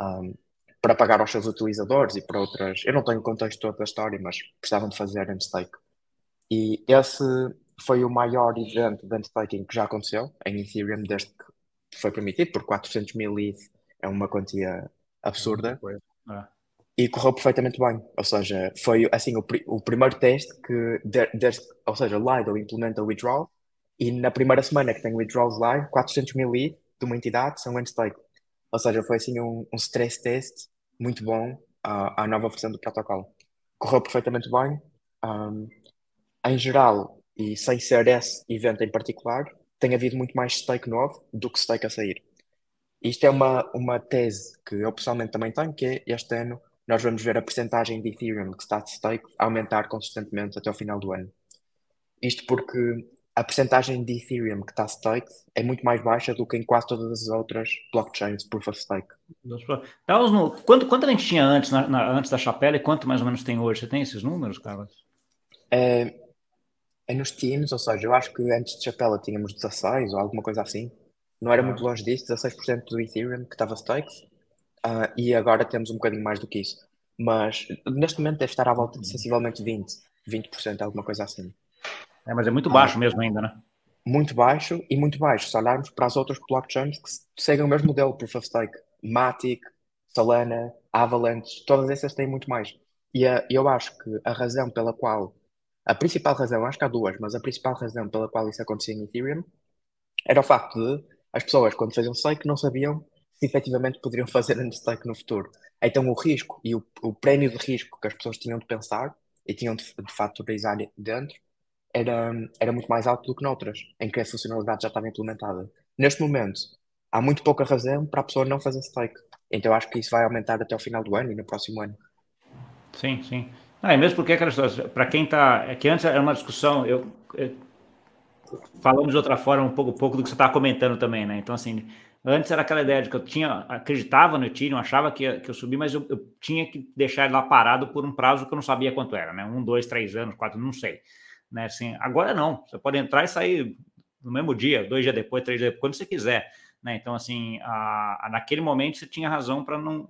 Um, para pagar aos seus utilizadores e para outras. Eu não tenho o contexto todo da história, mas precisavam de fazer unstake. E esse foi o maior evento de unstaking que já aconteceu em Ethereum desde que foi permitido, por 400 mil ETH é uma quantia absurda. É. E correu perfeitamente bem. Ou seja, foi assim o, o primeiro teste que, desde, ou seja, Lido implementa o withdrawal e na primeira semana que tem withdrawals live, 400 mil ETH de uma entidade são unstake. Ou seja, foi assim um, um stress test muito bom à, à nova versão do protocolo. Correu perfeitamente bem. Um, em geral, e sem ser esse evento em particular, tem havido muito mais stake novo do que stake a sair. Isto é uma, uma tese que eu pessoalmente também tenho, que é este ano nós vamos ver a percentagem de Ethereum que está de stake aumentar consistentemente até o final do ano. Isto porque a percentagem de Ethereum que está stake é muito mais baixa do que em quase todas as outras blockchains proof of stake. Quanto, quanto a gente tinha antes, na, na, antes da chapela e quanto mais ou menos tem hoje? Você tem esses números, Carlos? É, é nos teams, ou seja, eu acho que antes de chapela tínhamos 16 ou alguma coisa assim. Não era ah. muito longe disso, 16% do Ethereum que estava stake. Uh, e agora temos um bocadinho mais do que isso. Mas neste momento deve estar à volta de sensivelmente 20%, 20%, alguma coisa assim. É, mas é muito baixo ah, mesmo ainda, né? Muito baixo e muito baixo. Se olharmos para as outras blockchains que seguem o mesmo modelo Proof of Stake, Matic, Solana, Avalanche, todas essas têm muito mais. E a, eu acho que a razão pela qual, a principal razão, acho que há duas, mas a principal razão pela qual isso acontecia em Ethereum era o facto de as pessoas, quando faziam stake, não sabiam se efetivamente poderiam fazer um stake no futuro. Então o risco e o, o prémio de risco que as pessoas tinham de pensar e tinham de, de fatorizar dentro era, era muito mais alto do que noutras, em que a funcionalidade já estava implementada. Neste momento, há muito pouca razão para a pessoa não fazer stake. Então acho que isso vai aumentar até o final do ano e no próximo ano. Sim, sim. É mesmo porque, para quem está. É que antes era uma discussão, eu, eu, falamos de outra forma um pouco, pouco do que você estava comentando também, né? Então, assim, antes era aquela ideia de que eu tinha, acreditava no Ethereum, achava que, que eu subi, mas eu, eu tinha que deixar ele lá parado por um prazo que eu não sabia quanto era, né? Um, dois, três anos, quatro, não sei. Né? Assim, agora não, você pode entrar e sair no mesmo dia, dois dias depois, três dias depois, quando você quiser. Né? Então, assim, a, a, naquele momento você tinha razão para não,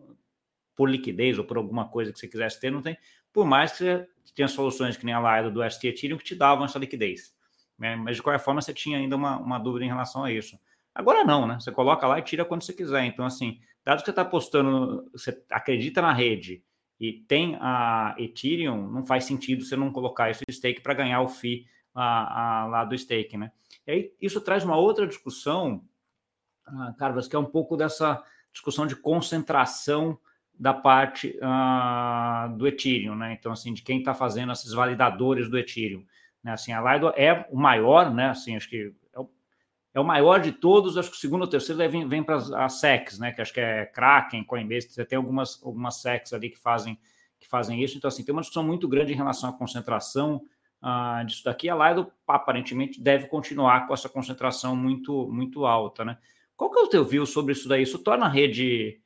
por liquidez ou por alguma coisa que você quisesse ter, não tem, por mais que você tenha soluções que nem a Laida do ST Ethereum que te davam essa liquidez. Né? Mas de qualquer forma você tinha ainda uma, uma dúvida em relação a isso. Agora não, né? Você coloca lá e tira quando você quiser. Então, assim, dado que você está postando, você acredita na rede e tem a Ethereum, não faz sentido você não colocar esse stake para ganhar o FII a, a, lá do stake, né? E aí isso traz uma outra discussão, uh, Carlos, que é um pouco dessa discussão de concentração da parte uh, do Ethereum, né? Então, assim, de quem está fazendo esses validadores do Ethereum. Né? Assim, a Lido é o maior, né? Assim, acho que é o maior de todos, acho que o segundo ou terceiro vem, vem para as SECs, né? Que acho que é Kraken, Coinbase, você tem algumas, algumas SECs ali que fazem, que fazem isso. Então, assim, tem uma discussão muito grande em relação à concentração uh, disso daqui. A Lido, aparentemente, deve continuar com essa concentração muito, muito alta, né? Qual que é o teu view sobre isso daí? Isso torna a rede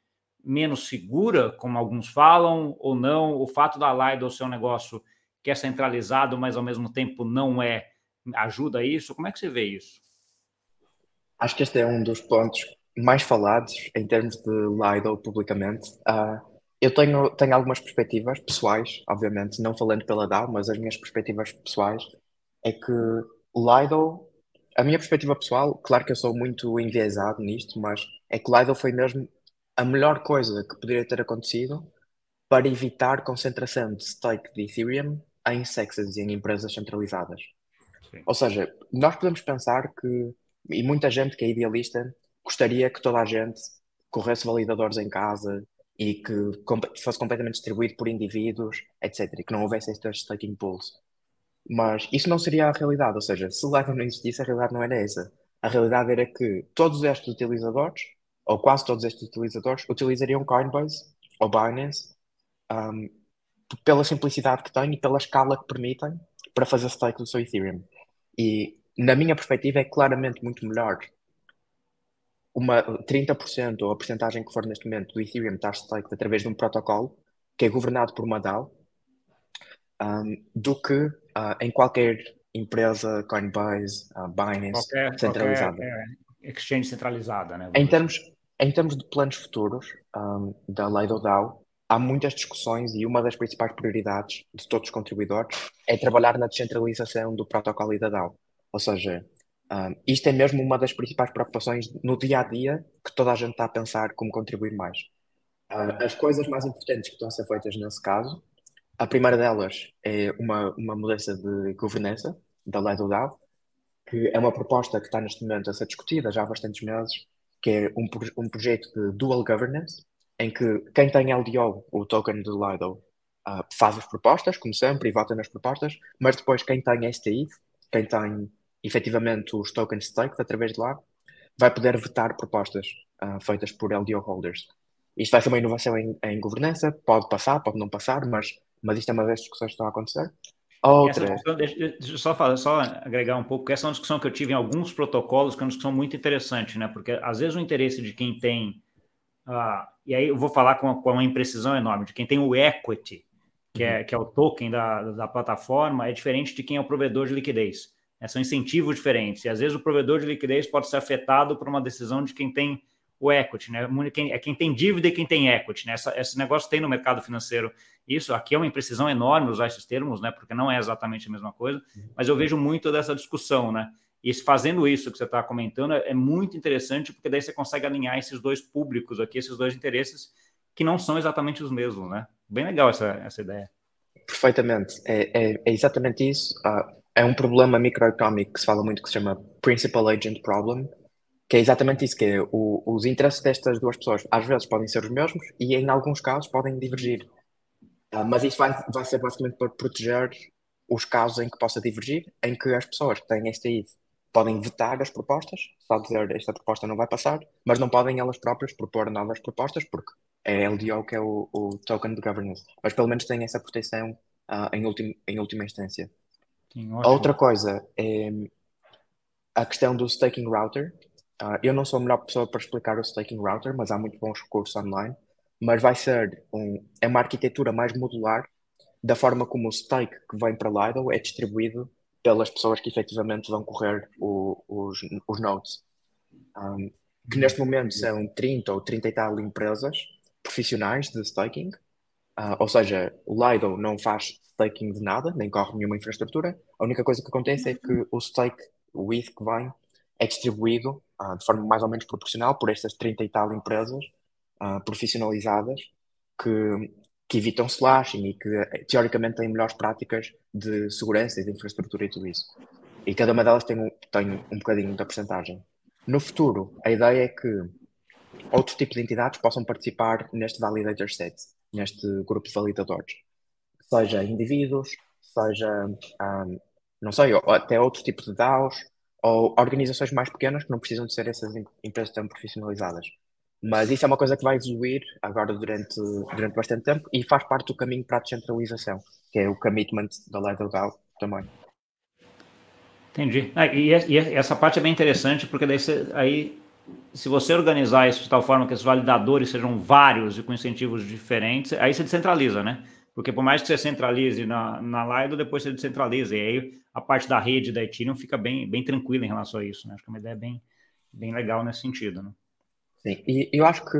menos segura, como alguns falam, ou não? O fato da Lido ser um negócio que é centralizado, mas ao mesmo tempo não é, ajuda isso? Como é que você vê isso? Acho que este é um dos pontos mais falados em termos de Lido publicamente. Uh, eu tenho, tenho algumas perspectivas pessoais, obviamente, não falando pela DAO, mas as minhas perspectivas pessoais é que Lido, a minha perspectiva pessoal, claro que eu sou muito enviesado nisto, mas é que Lido foi mesmo a melhor coisa que poderia ter acontecido para evitar concentração de stake de Ethereum em sexes e em empresas centralizadas. Sim. Ou seja, nós podemos pensar que e muita gente que é idealista gostaria que toda a gente corresse validadores em casa e que fosse completamente distribuído por indivíduos, etc. E que não houvesse estes staking pools. Mas isso não seria a realidade, ou seja, se Lightning não existisse, a realidade não era essa. A realidade era que todos estes utilizadores, ou quase todos estes utilizadores, utilizariam Coinbase ou Binance um, pela simplicidade que têm e pela escala que permitem para fazer stake do seu Ethereum. E, na minha perspectiva, é claramente muito melhor uma 30% ou a porcentagem que for neste momento do Ethereum estar staked através de um protocolo que é governado por uma DAO um, do que uh, em qualquer empresa, Coinbase, uh, Binance, qualquer, centralizada. Qualquer, é, exchange centralizada, né? Em termos, em termos de planos futuros um, da lei do DAO, há muitas discussões e uma das principais prioridades de todos os contribuidores é trabalhar na descentralização do protocolo e da DAO. Ou seja, um, isto é mesmo uma das principais preocupações no dia a dia que toda a gente está a pensar como contribuir mais. Uh, as coisas mais importantes que estão a ser feitas nesse caso, a primeira delas é uma, uma mudança de governança da lei do DAO, que é uma proposta que está neste momento a ser discutida já há bastantes meses, que é um, um projeto de dual governance, em que quem tem LDO, o token do Lido, uh, faz as propostas, como sempre, e vota nas propostas, mas depois quem tem STI, quem tem efetivamente os tokens staked através de lá, vai poder vetar propostas uh, feitas por LDO holders. Isto vai ser uma inovação em, em, governança, pode passar, pode não passar, mas, mas isto é uma das discussões que estão a acontecer. Outra. Discussão, deixa, só, falar, só agregar um pouco, essa é uma discussão que eu tive em alguns protocolos, que é uma discussão muito interessante, né? Porque às vezes o interesse de quem tem. Uh, e aí eu vou falar com, com uma imprecisão enorme, de quem tem o equity, que, é, uhum. que é o token da, da plataforma, é diferente de quem é o provedor de liquidez. É, são incentivos diferentes. E às vezes o provedor de liquidez pode ser afetado por uma decisão de quem tem o equity, né? é quem tem dívida e quem tem equity, né? Essa, esse negócio tem no mercado financeiro. Isso aqui é uma imprecisão enorme usar esses termos, né? Porque não é exatamente a mesma coisa, mas eu vejo muito dessa discussão, né? E fazendo isso que você está comentando é muito interessante, porque daí você consegue alinhar esses dois públicos aqui, esses dois interesses, que não são exatamente os mesmos, né? Bem legal essa, essa ideia. Perfeitamente, é, é, é exatamente isso. Uh, é um problema microeconómico que se fala muito que se chama Principal Agent Problem, que é exatamente isso, que é o, os interesses destas duas pessoas às vezes podem ser os mesmos e em alguns casos podem divergir. Uh, mas isso vai, vai ser basicamente para proteger os casos em que possa divergir, em que as pessoas que têm STI podem vetar as propostas, só dizer esta proposta não vai passar, mas não podem elas próprias propor novas propostas, porque é LDO que é o, o token de governance. Mas pelo menos têm essa proteção uh, em, ultim, em última instância. Sim, Outra coisa é a questão do staking router. Uh, eu não sou a melhor pessoa para explicar o staking router, mas há muito bons recursos online. Mas vai ser um, é uma arquitetura mais modular da forma como o stake que vem para Lido é distribuído pelas pessoas que efetivamente vão correr o, os, os nodes. Um, que neste momento são 30 ou 30 e tal empresas profissionais de staking, uh, ou seja, o Lido não faz staking de nada, nem corre nenhuma infraestrutura. A única coisa que acontece é que o stake, o ETH que vem, é distribuído uh, de forma mais ou menos proporcional por estas 30 e tal empresas uh, profissionalizadas que, que evitam slashing e que teoricamente têm melhores práticas de segurança e de infraestrutura e tudo isso. E cada uma delas tem um, tem um bocadinho da porcentagem. No futuro, a ideia é que outros tipos de entidades possam participar neste validator set, neste grupo de validadores seja indivíduos, seja, um, não sei, até outros tipos de DAOs, ou organizações mais pequenas que não precisam de ser essas empresas tão profissionalizadas. Mas isso é uma coisa que vai evoluir agora durante, durante bastante tempo e faz parte do caminho para a descentralização, que é o commitment da lei do DAO também. Entendi. Ah, e, e, essa parte é bem interessante, porque daí você, aí, se você organizar isso de tal forma que os validadores sejam vários e com incentivos diferentes, aí você descentraliza, né? Porque por mais que você centralize na, na Lido, depois você descentraliza. E aí a parte da rede da Ethereum fica bem, bem tranquila em relação a isso. Né? Acho que é uma ideia bem, bem legal nesse sentido. Né? Sim, e eu acho que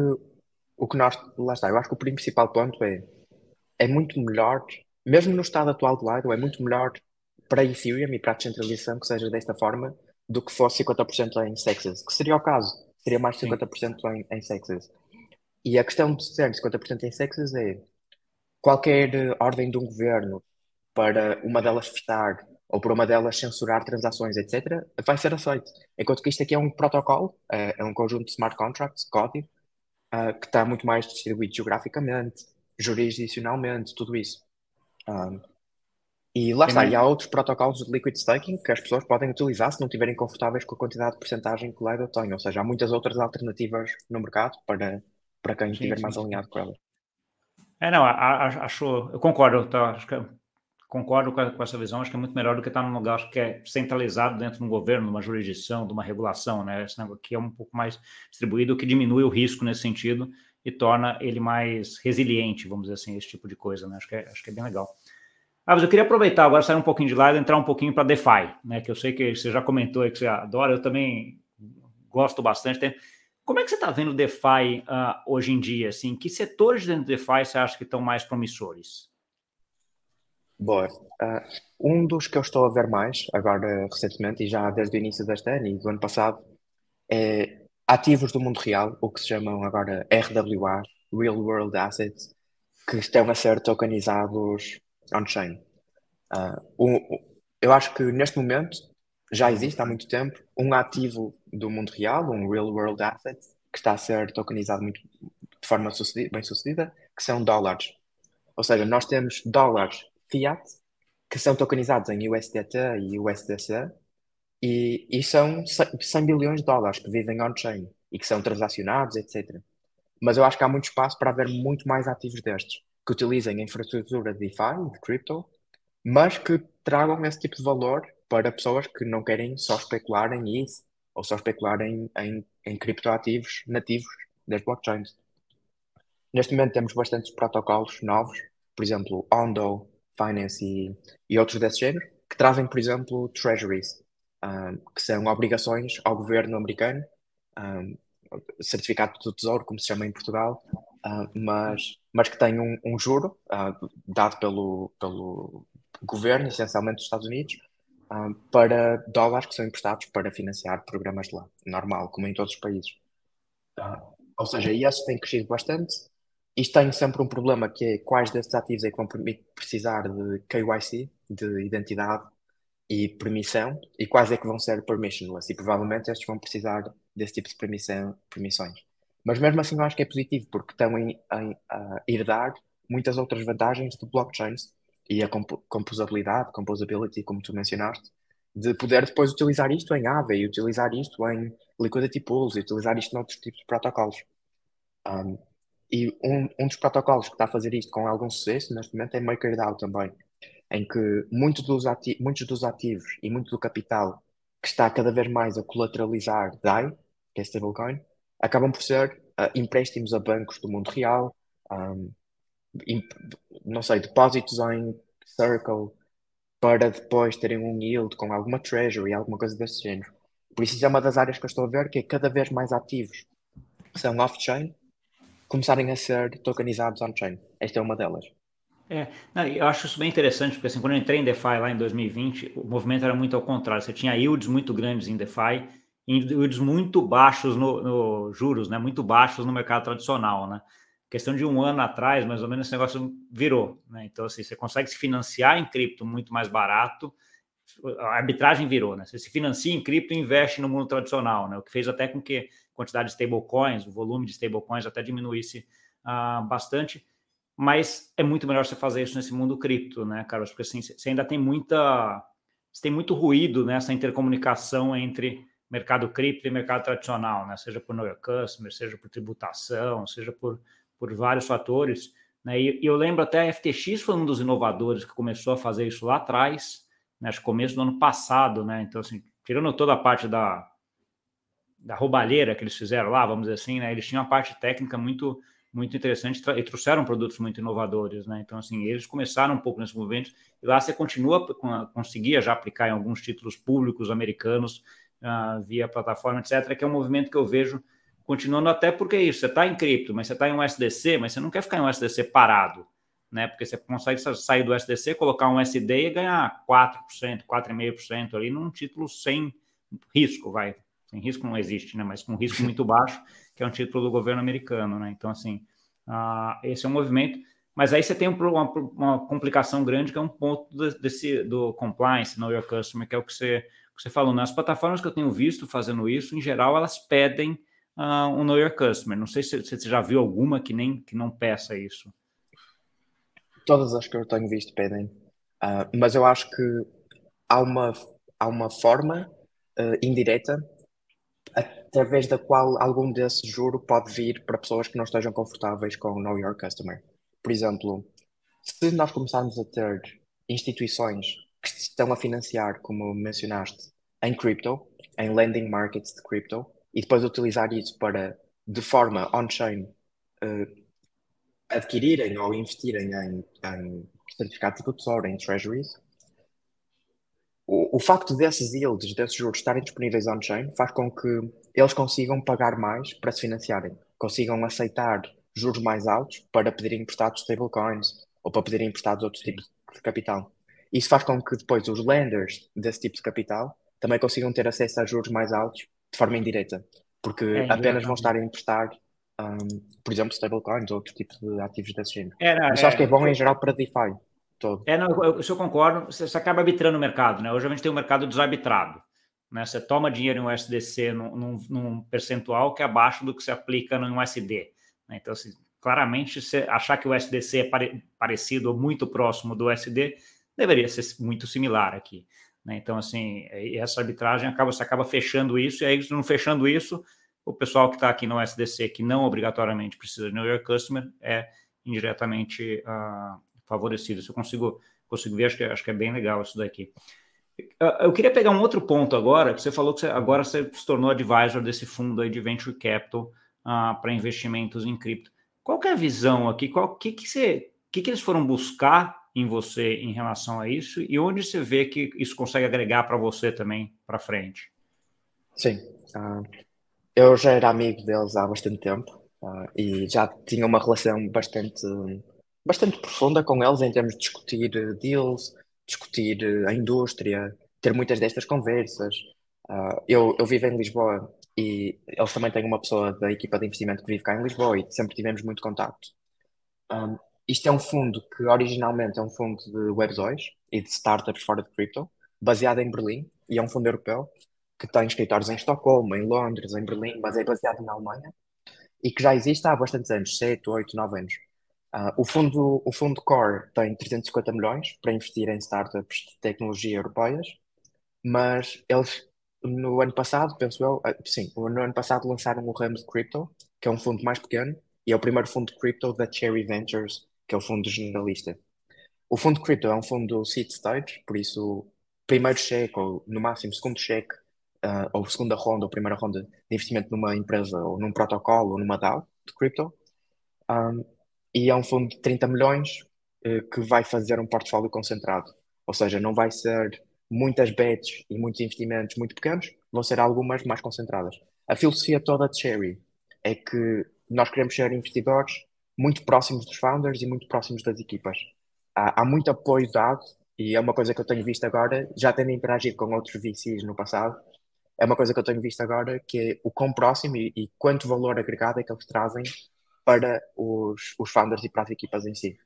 o que nós. Lá está, eu acho que o principal ponto é. É muito melhor, mesmo no estado atual do Lido, é muito melhor para a Ethereum e para a descentralização que seja desta forma do que fosse 50% em sexes, que seria o caso. Seria mais 50% em, em sexes. E a questão de ser 50% em sexes é qualquer eh, ordem de um governo para uma delas fechar ou por uma delas censurar transações, etc., vai ser aceito. Enquanto que isto aqui é um protocolo, é, é um conjunto de smart contracts, código, uh, que está muito mais distribuído geograficamente, jurisdicionalmente, tudo isso. Um, e lá está, e há outros protocolos de liquid staking que as pessoas podem utilizar se não estiverem confortáveis com a quantidade de porcentagem que o Lido tem. Ou seja, há muitas outras alternativas no mercado para, para quem estiver mais alinhado com elas. É, não, acho, eu concordo, tá, acho que concordo com, a, com, essa visão, acho que é muito melhor do que estar num lugar que é centralizado dentro de um governo, de uma jurisdição, de uma regulação, né? Esse negócio aqui é um pouco mais distribuído, que diminui o risco nesse sentido e torna ele mais resiliente, vamos dizer assim, esse tipo de coisa, né? Acho que é, acho que é bem legal. Ah, mas eu queria aproveitar agora, sair um pouquinho de lá e entrar um pouquinho para DeFi, né? Que eu sei que você já comentou aí que você adora, eu também gosto bastante. Como é que você está vendo DeFi uh, hoje em dia? Assim, que setores dentro do DeFi você acha que estão mais promissores? Boa. Uh, um dos que eu estou a ver mais, agora recentemente, e já desde o início deste ano e do ano passado, é ativos do mundo real, o que se chamam agora RWA, Real World Assets, que estão a ser tokenizados on-chain. Uh, eu acho que neste momento já existe há muito tempo um ativo do mundo real, um Real World Asset, que está a ser tokenizado muito, de forma bem sucedida, que são dólares. Ou seja, nós temos dólares fiat, que são tokenizados em USDT e USDC, e, e são 100 bilhões de dólares que vivem on-chain e que são transacionados, etc. Mas eu acho que há muito espaço para haver muito mais ativos destes, que utilizem a infraestrutura de DeFi, de crypto, mas que tragam esse tipo de valor para pessoas que não querem só especular em isso ou só especular em, em, em criptoativos nativos das blockchains. Neste momento temos bastantes protocolos novos, por exemplo, Ondo, Finance e, e outros desse género, que trazem, por exemplo, treasuries, um, que são obrigações ao governo americano, um, certificado do tesouro, como se chama em Portugal, uh, mas, mas que têm um, um juro uh, dado pelo, pelo governo, essencialmente dos Estados Unidos, uh, para dólares que são emprestados para financiar programas lá, normal, como em todos os países. ou seja, esse tem crescido bastante isto tem sempre um problema que é quais desses ativos é que vão precisar de KYC, de identidade e permissão, e quais é que vão ser permissionless, e provavelmente estes vão precisar desse tipo de permissão, permissões. Mas mesmo assim eu acho que é positivo, porque estão em, em, a herdar muitas outras vantagens de blockchains e a comp composabilidade, composability, como tu mencionaste, de poder depois utilizar isto em Aave e utilizar isto em liquidity pools e utilizar isto noutros tipos de protocolos. Um, e um, um dos protocolos que está a fazer isto com algum sucesso neste momento é MakerDAO também, em que muitos dos, muitos dos ativos e muito do capital que está cada vez mais a colateralizar DAI, que é stablecoin, acabam por ser uh, empréstimos a bancos do mundo real, um, não sei, depósitos em Circle, para depois terem um yield com alguma treasury, alguma coisa desse género. Por isso, isso é uma das áreas que eu estou a ver, que é cada vez mais ativos são off-chain começarem a ser tokenizados on-chain. Esta é uma delas. É, não, eu acho isso bem interessante, porque assim, quando eu entrei em DeFi lá em 2020, o movimento era muito ao contrário. Você tinha yields muito grandes em DeFi yields muito baixos no, no, juros, né? Muito baixos no mercado tradicional, né? Questão de um ano atrás, mais ou menos, esse negócio virou, né? Então, assim, você consegue se financiar em cripto muito mais barato, a arbitragem virou, né? Você se financia em cripto e investe no mundo tradicional, né? O que fez até com que quantidade de stablecoins, o volume de stablecoins até diminuísse uh, bastante, mas é muito melhor você fazer isso nesse mundo cripto, né, Carlos? Porque assim, você ainda tem muita. Você tem muito ruído nessa intercomunicação entre mercado cripto e mercado tradicional, né? Seja por know customer, seja por tributação, seja por, por vários fatores. Né? E, e eu lembro até a FTX foi um dos inovadores que começou a fazer isso lá atrás, né? acho que começo do ano passado, né? Então, assim, tirando toda a parte da, da roubalheira que eles fizeram lá, vamos dizer assim, né? Eles tinham uma parte técnica muito muito interessante e trouxeram produtos muito inovadores, né? Então, assim, eles começaram um pouco nesse movimento e lá você continua, conseguia já aplicar em alguns títulos públicos americanos uh, via plataforma, etc., que é um movimento que eu vejo continuando até porque é isso, você está em cripto, mas você está em um SDC, mas você não quer ficar em um SDC parado, né? Porque você consegue sair do SDC, colocar um SD e ganhar 4%, 4,5% ali num título sem risco, vai, sem risco não existe, né? Mas com risco muito baixo, que é um título do governo americano, né? Então, assim, uh, esse é um movimento. Mas aí você tem uma, uma, complicação grande, que é um ponto desse, do compliance, know your customer, que é o que você, você falou. Nas plataformas que eu tenho visto fazendo isso, em geral, elas pedem uh, um know your customer. Não sei se, você já viu alguma que nem que não peça isso. Todas as que eu tenho visto pedem, uh, mas eu acho que há uma, há uma forma uh, indireta através da qual algum desse juro pode vir para pessoas que não estejam confortáveis com Know Your Customer. Por exemplo, se nós começarmos a ter instituições que estão a financiar, como mencionaste, em crypto, em lending markets de crypto, e depois utilizar isso para, de forma on-chain, uh, adquirirem ou investirem em, em certificados do tesouro, em treasuries, o, o facto desses yields, desses juros estarem disponíveis on-chain, faz com que eles consigam pagar mais para se financiarem, consigam aceitar juros mais altos para pedirem emprestados stablecoins ou para pedirem emprestados outros tipos de capital. Isso faz com que depois os lenders desse tipo de capital também consigam ter acesso a juros mais altos de forma indireta, porque é, apenas vão estar a emprestar, um, por exemplo, stablecoins ou outro tipo de ativos desse género. É, não, é, acho que é bom em geral para DeFi. Todo. É, não, eu, eu concordo, você, você acaba arbitrando o mercado, né? Hoje a gente tem um mercado desarbitrado. Né? Você toma dinheiro em USDC num, num, num percentual que é abaixo do que se aplica no USD. Né? Então, assim, claramente, se achar que o USDC é pare, parecido ou muito próximo do USD, deveria ser muito similar aqui. Né? Então, assim, essa arbitragem acaba, você acaba fechando isso, e aí, não fechando isso, o pessoal que está aqui no SDC, que não obrigatoriamente precisa de New York Customer, é indiretamente uh, favorecido. Se eu consigo, consigo ver, acho que, acho que é bem legal isso daqui. Eu queria pegar um outro ponto agora, que você falou que você, agora você se tornou advisor desse fundo aí de Venture Capital uh, para investimentos em cripto. Qual é a visão aqui? O que, que, você, que, que eles foram buscar em você em relação a isso e onde você vê que isso consegue agregar para você também para frente? Sim, uh, eu já era amigo deles há bastante tempo uh, e já tinha uma relação bastante, bastante profunda com eles em termos de discutir deals, discutir a indústria, ter muitas destas conversas. Uh, eu, eu vivo em Lisboa e eles também têm uma pessoa da equipa de investimento que vive cá em Lisboa e sempre tivemos muito contato. Um, isto é um fundo que originalmente é um fundo de Web2 e de startups fora de cripto, baseado em Berlim, e é um fundo europeu que tem escritórios em Estocolmo, em Londres, em Berlim, mas é baseado na Alemanha e que já existe há bastantes anos 7, 8, 9 anos. Uh, o, fundo, o fundo Core tem 350 milhões para investir em startups de tecnologia europeias, mas eles no ano passado, penso eu, uh, sim, no ano passado lançaram o ramo de Crypto, que é um fundo mais pequeno, e é o primeiro fundo de Crypto da Cherry Ventures, que é o fundo generalista. O fundo de cripto é um fundo seed stage, por isso, primeiro cheque, ou no máximo segundo cheque, uh, ou segunda ronda, ou primeira ronda de investimento numa empresa, ou num protocolo, ou numa DAO de cripto. Um, e é um fundo de 30 milhões uh, que vai fazer um portfólio concentrado. Ou seja, não vai ser muitas bets e muitos investimentos muito pequenos, vão ser algumas mais concentradas. A filosofia toda de Cherry é que nós queremos ser investidores muito próximos dos founders e muito próximos das equipas. Há, há muito apoio dado e é uma coisa que eu tenho visto agora, já tendo interagido com outros VCs no passado, é uma coisa que eu tenho visto agora que é o quão próximo e, e quanto valor agregado é que eles trazem para os, os founders e para as equipas em si.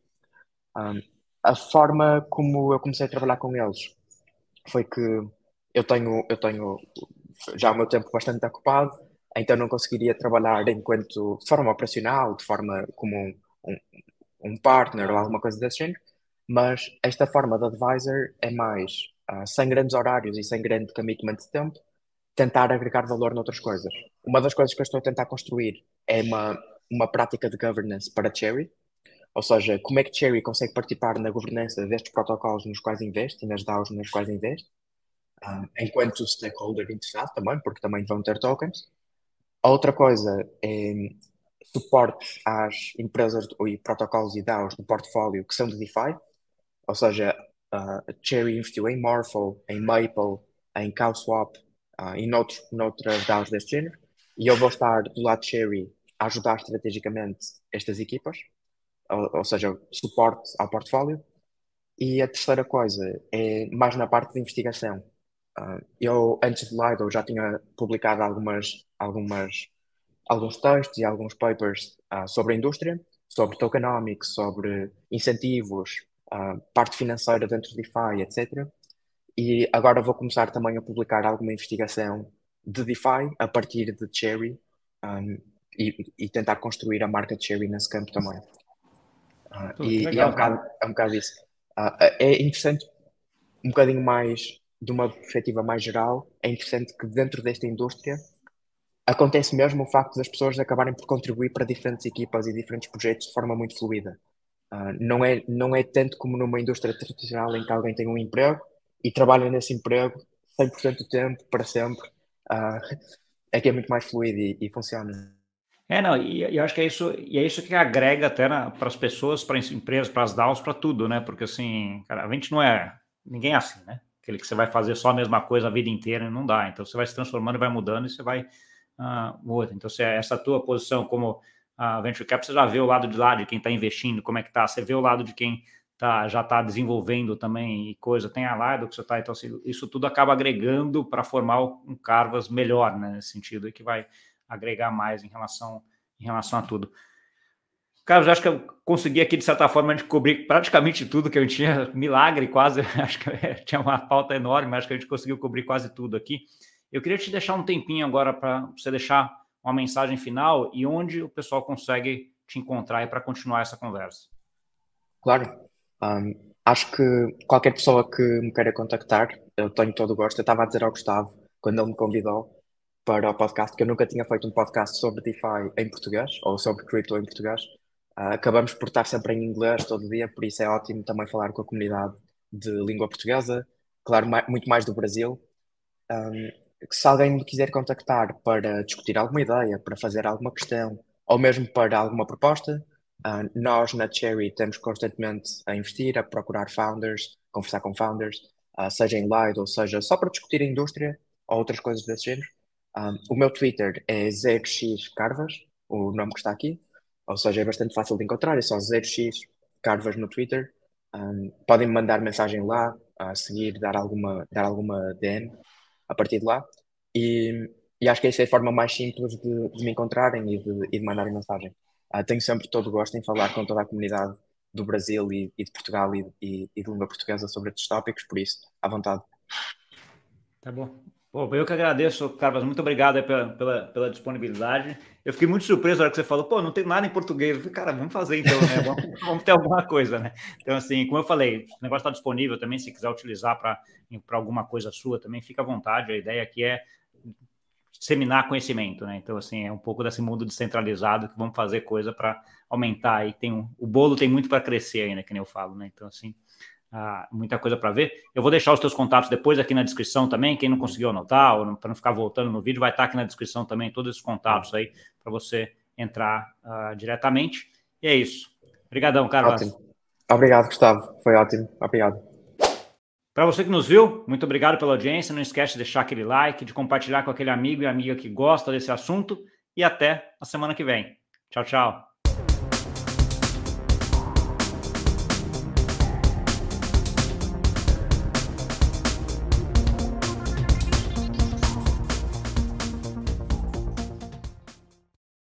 Um, a forma como eu comecei a trabalhar com eles foi que eu tenho, eu tenho já o meu tempo bastante ocupado, então não conseguiria trabalhar enquanto de forma operacional, de forma como um, um, um partner ou alguma coisa desse género, mas esta forma de advisor é mais uh, sem grandes horários e sem grande commitment de tempo, tentar agregar valor noutras coisas. Uma das coisas que eu estou a tentar construir é uma, uma prática de governance para Cherry, ou seja, como é que Cherry consegue participar na governança destes protocolos nos quais investe e nas DAOs nas quais investe, uh, enquanto stakeholder interessado também, porque também vão ter tokens, a outra coisa é suporte às empresas e protocolos e DAOs do portfólio que são de DeFi, ou seja, uh, Cherry investiu em Morpho, em Maple, em CowSwap uh, e noutros, noutras DAOs deste género, e eu vou estar do lado de Cherry a ajudar estrategicamente estas equipas, ou, ou seja, suporte ao portfólio. E a terceira coisa é mais na parte de investigação. Uh, eu, antes de Lido, já tinha publicado algumas, algumas, alguns textos e alguns papers uh, sobre a indústria, sobre tokenomics, sobre incentivos, uh, parte financeira dentro de DeFi, etc. E agora vou começar também a publicar alguma investigação de DeFi a partir de Cherry um, e, e, tentar construir a marca de Cherry nesse campo também. e, e, é, um bocado, é um bocado isso. é interessante um bocadinho mais de uma perspectiva mais geral, é interessante que dentro desta indústria acontece mesmo o facto das pessoas acabarem por contribuir para diferentes equipas e diferentes projetos de forma muito fluida. Uh, não, é, não é tanto como numa indústria tradicional em que alguém tem um emprego e trabalha nesse emprego 100% do tempo, para sempre. Uh, que é muito mais fluido e, e funciona. É, não, e, eu acho que é isso, e é isso que agrega até para as pessoas, para as empresas, para as DAOs, para tudo, né? Porque assim, cara, a gente não é. Ninguém é assim, né? Aquele que você vai fazer só a mesma coisa a vida inteira, não dá. Então você vai se transformando, vai mudando e você vai uh, Então, essa tua posição como uh, Venture Cap, você já vê o lado de lá de quem está investindo, como é que tá, você vê o lado de quem tá, já está desenvolvendo também e coisa, tem a lado que você está, então assim, isso tudo acaba agregando para formar um Carvas melhor, né? Nesse sentido, que vai agregar mais em relação, em relação a tudo. Carlos, acho que eu consegui aqui, de certa forma, de cobrir praticamente tudo que eu tinha, milagre quase, acho que tinha uma pauta enorme, mas acho que a gente conseguiu cobrir quase tudo aqui. Eu queria te deixar um tempinho agora para você deixar uma mensagem final e onde o pessoal consegue te encontrar para continuar essa conversa. Claro. Um, acho que qualquer pessoa que me queira contactar, eu tenho todo o gosto. Eu estava a dizer ao Gustavo, quando ele me convidou, para o podcast, que eu nunca tinha feito um podcast sobre DeFi em português, ou sobre cripto em português. Uh, acabamos por estar sempre em inglês todo dia, por isso é ótimo também falar com a comunidade de língua portuguesa, claro, mais, muito mais do Brasil. Um, se alguém me quiser contactar para discutir alguma ideia, para fazer alguma questão, ou mesmo para alguma proposta, uh, nós na Cherry estamos constantemente a investir, a procurar founders, conversar com founders, uh, seja em live ou seja só para discutir a indústria ou outras coisas desse género. Um, o meu Twitter é ZX Carvas, o nome que está aqui, ou seja, é bastante fácil de encontrar, é só ZX Carvas no Twitter. Um, podem mandar mensagem lá, a seguir, dar alguma, dar alguma DM a partir de lá. E, e acho que essa é a forma mais simples de, de me encontrarem e de, e de mandarem mensagem. Uh, tenho sempre todo o gosto em falar com toda a comunidade do Brasil e, e de Portugal e, e, e de língua portuguesa sobre estes tópicos, por isso, à vontade. Tá bom. Pô, eu que agradeço, Carlos, muito obrigado pela, pela, pela, disponibilidade. Eu fiquei muito surpreso na hora que você falou, pô, não tem nada em português. Eu falei, cara, vamos fazer então, né? Vamos, vamos ter alguma coisa, né? Então, assim, como eu falei, o negócio está disponível também, se quiser utilizar para alguma coisa sua também, fica à vontade. A ideia aqui é disseminar conhecimento, né? Então, assim, é um pouco desse mundo descentralizado que vamos fazer coisa para aumentar. E tem um, o bolo tem muito para crescer ainda, que nem eu falo, né? Então, assim, ah, muita coisa para ver. Eu vou deixar os teus contatos depois aqui na descrição também. Quem não conseguiu anotar, ou para não ficar voltando no vídeo, vai estar aqui na descrição também todos esses contatos aí para você entrar uh, diretamente. E é isso. Obrigadão, Carlos. Ótimo. Obrigado, Gustavo. Foi ótimo. Obrigado. Para você que nos viu, muito obrigado pela audiência. Não esquece de deixar aquele like, de compartilhar com aquele amigo e amiga que gosta desse assunto. E até a semana que vem. Tchau, tchau.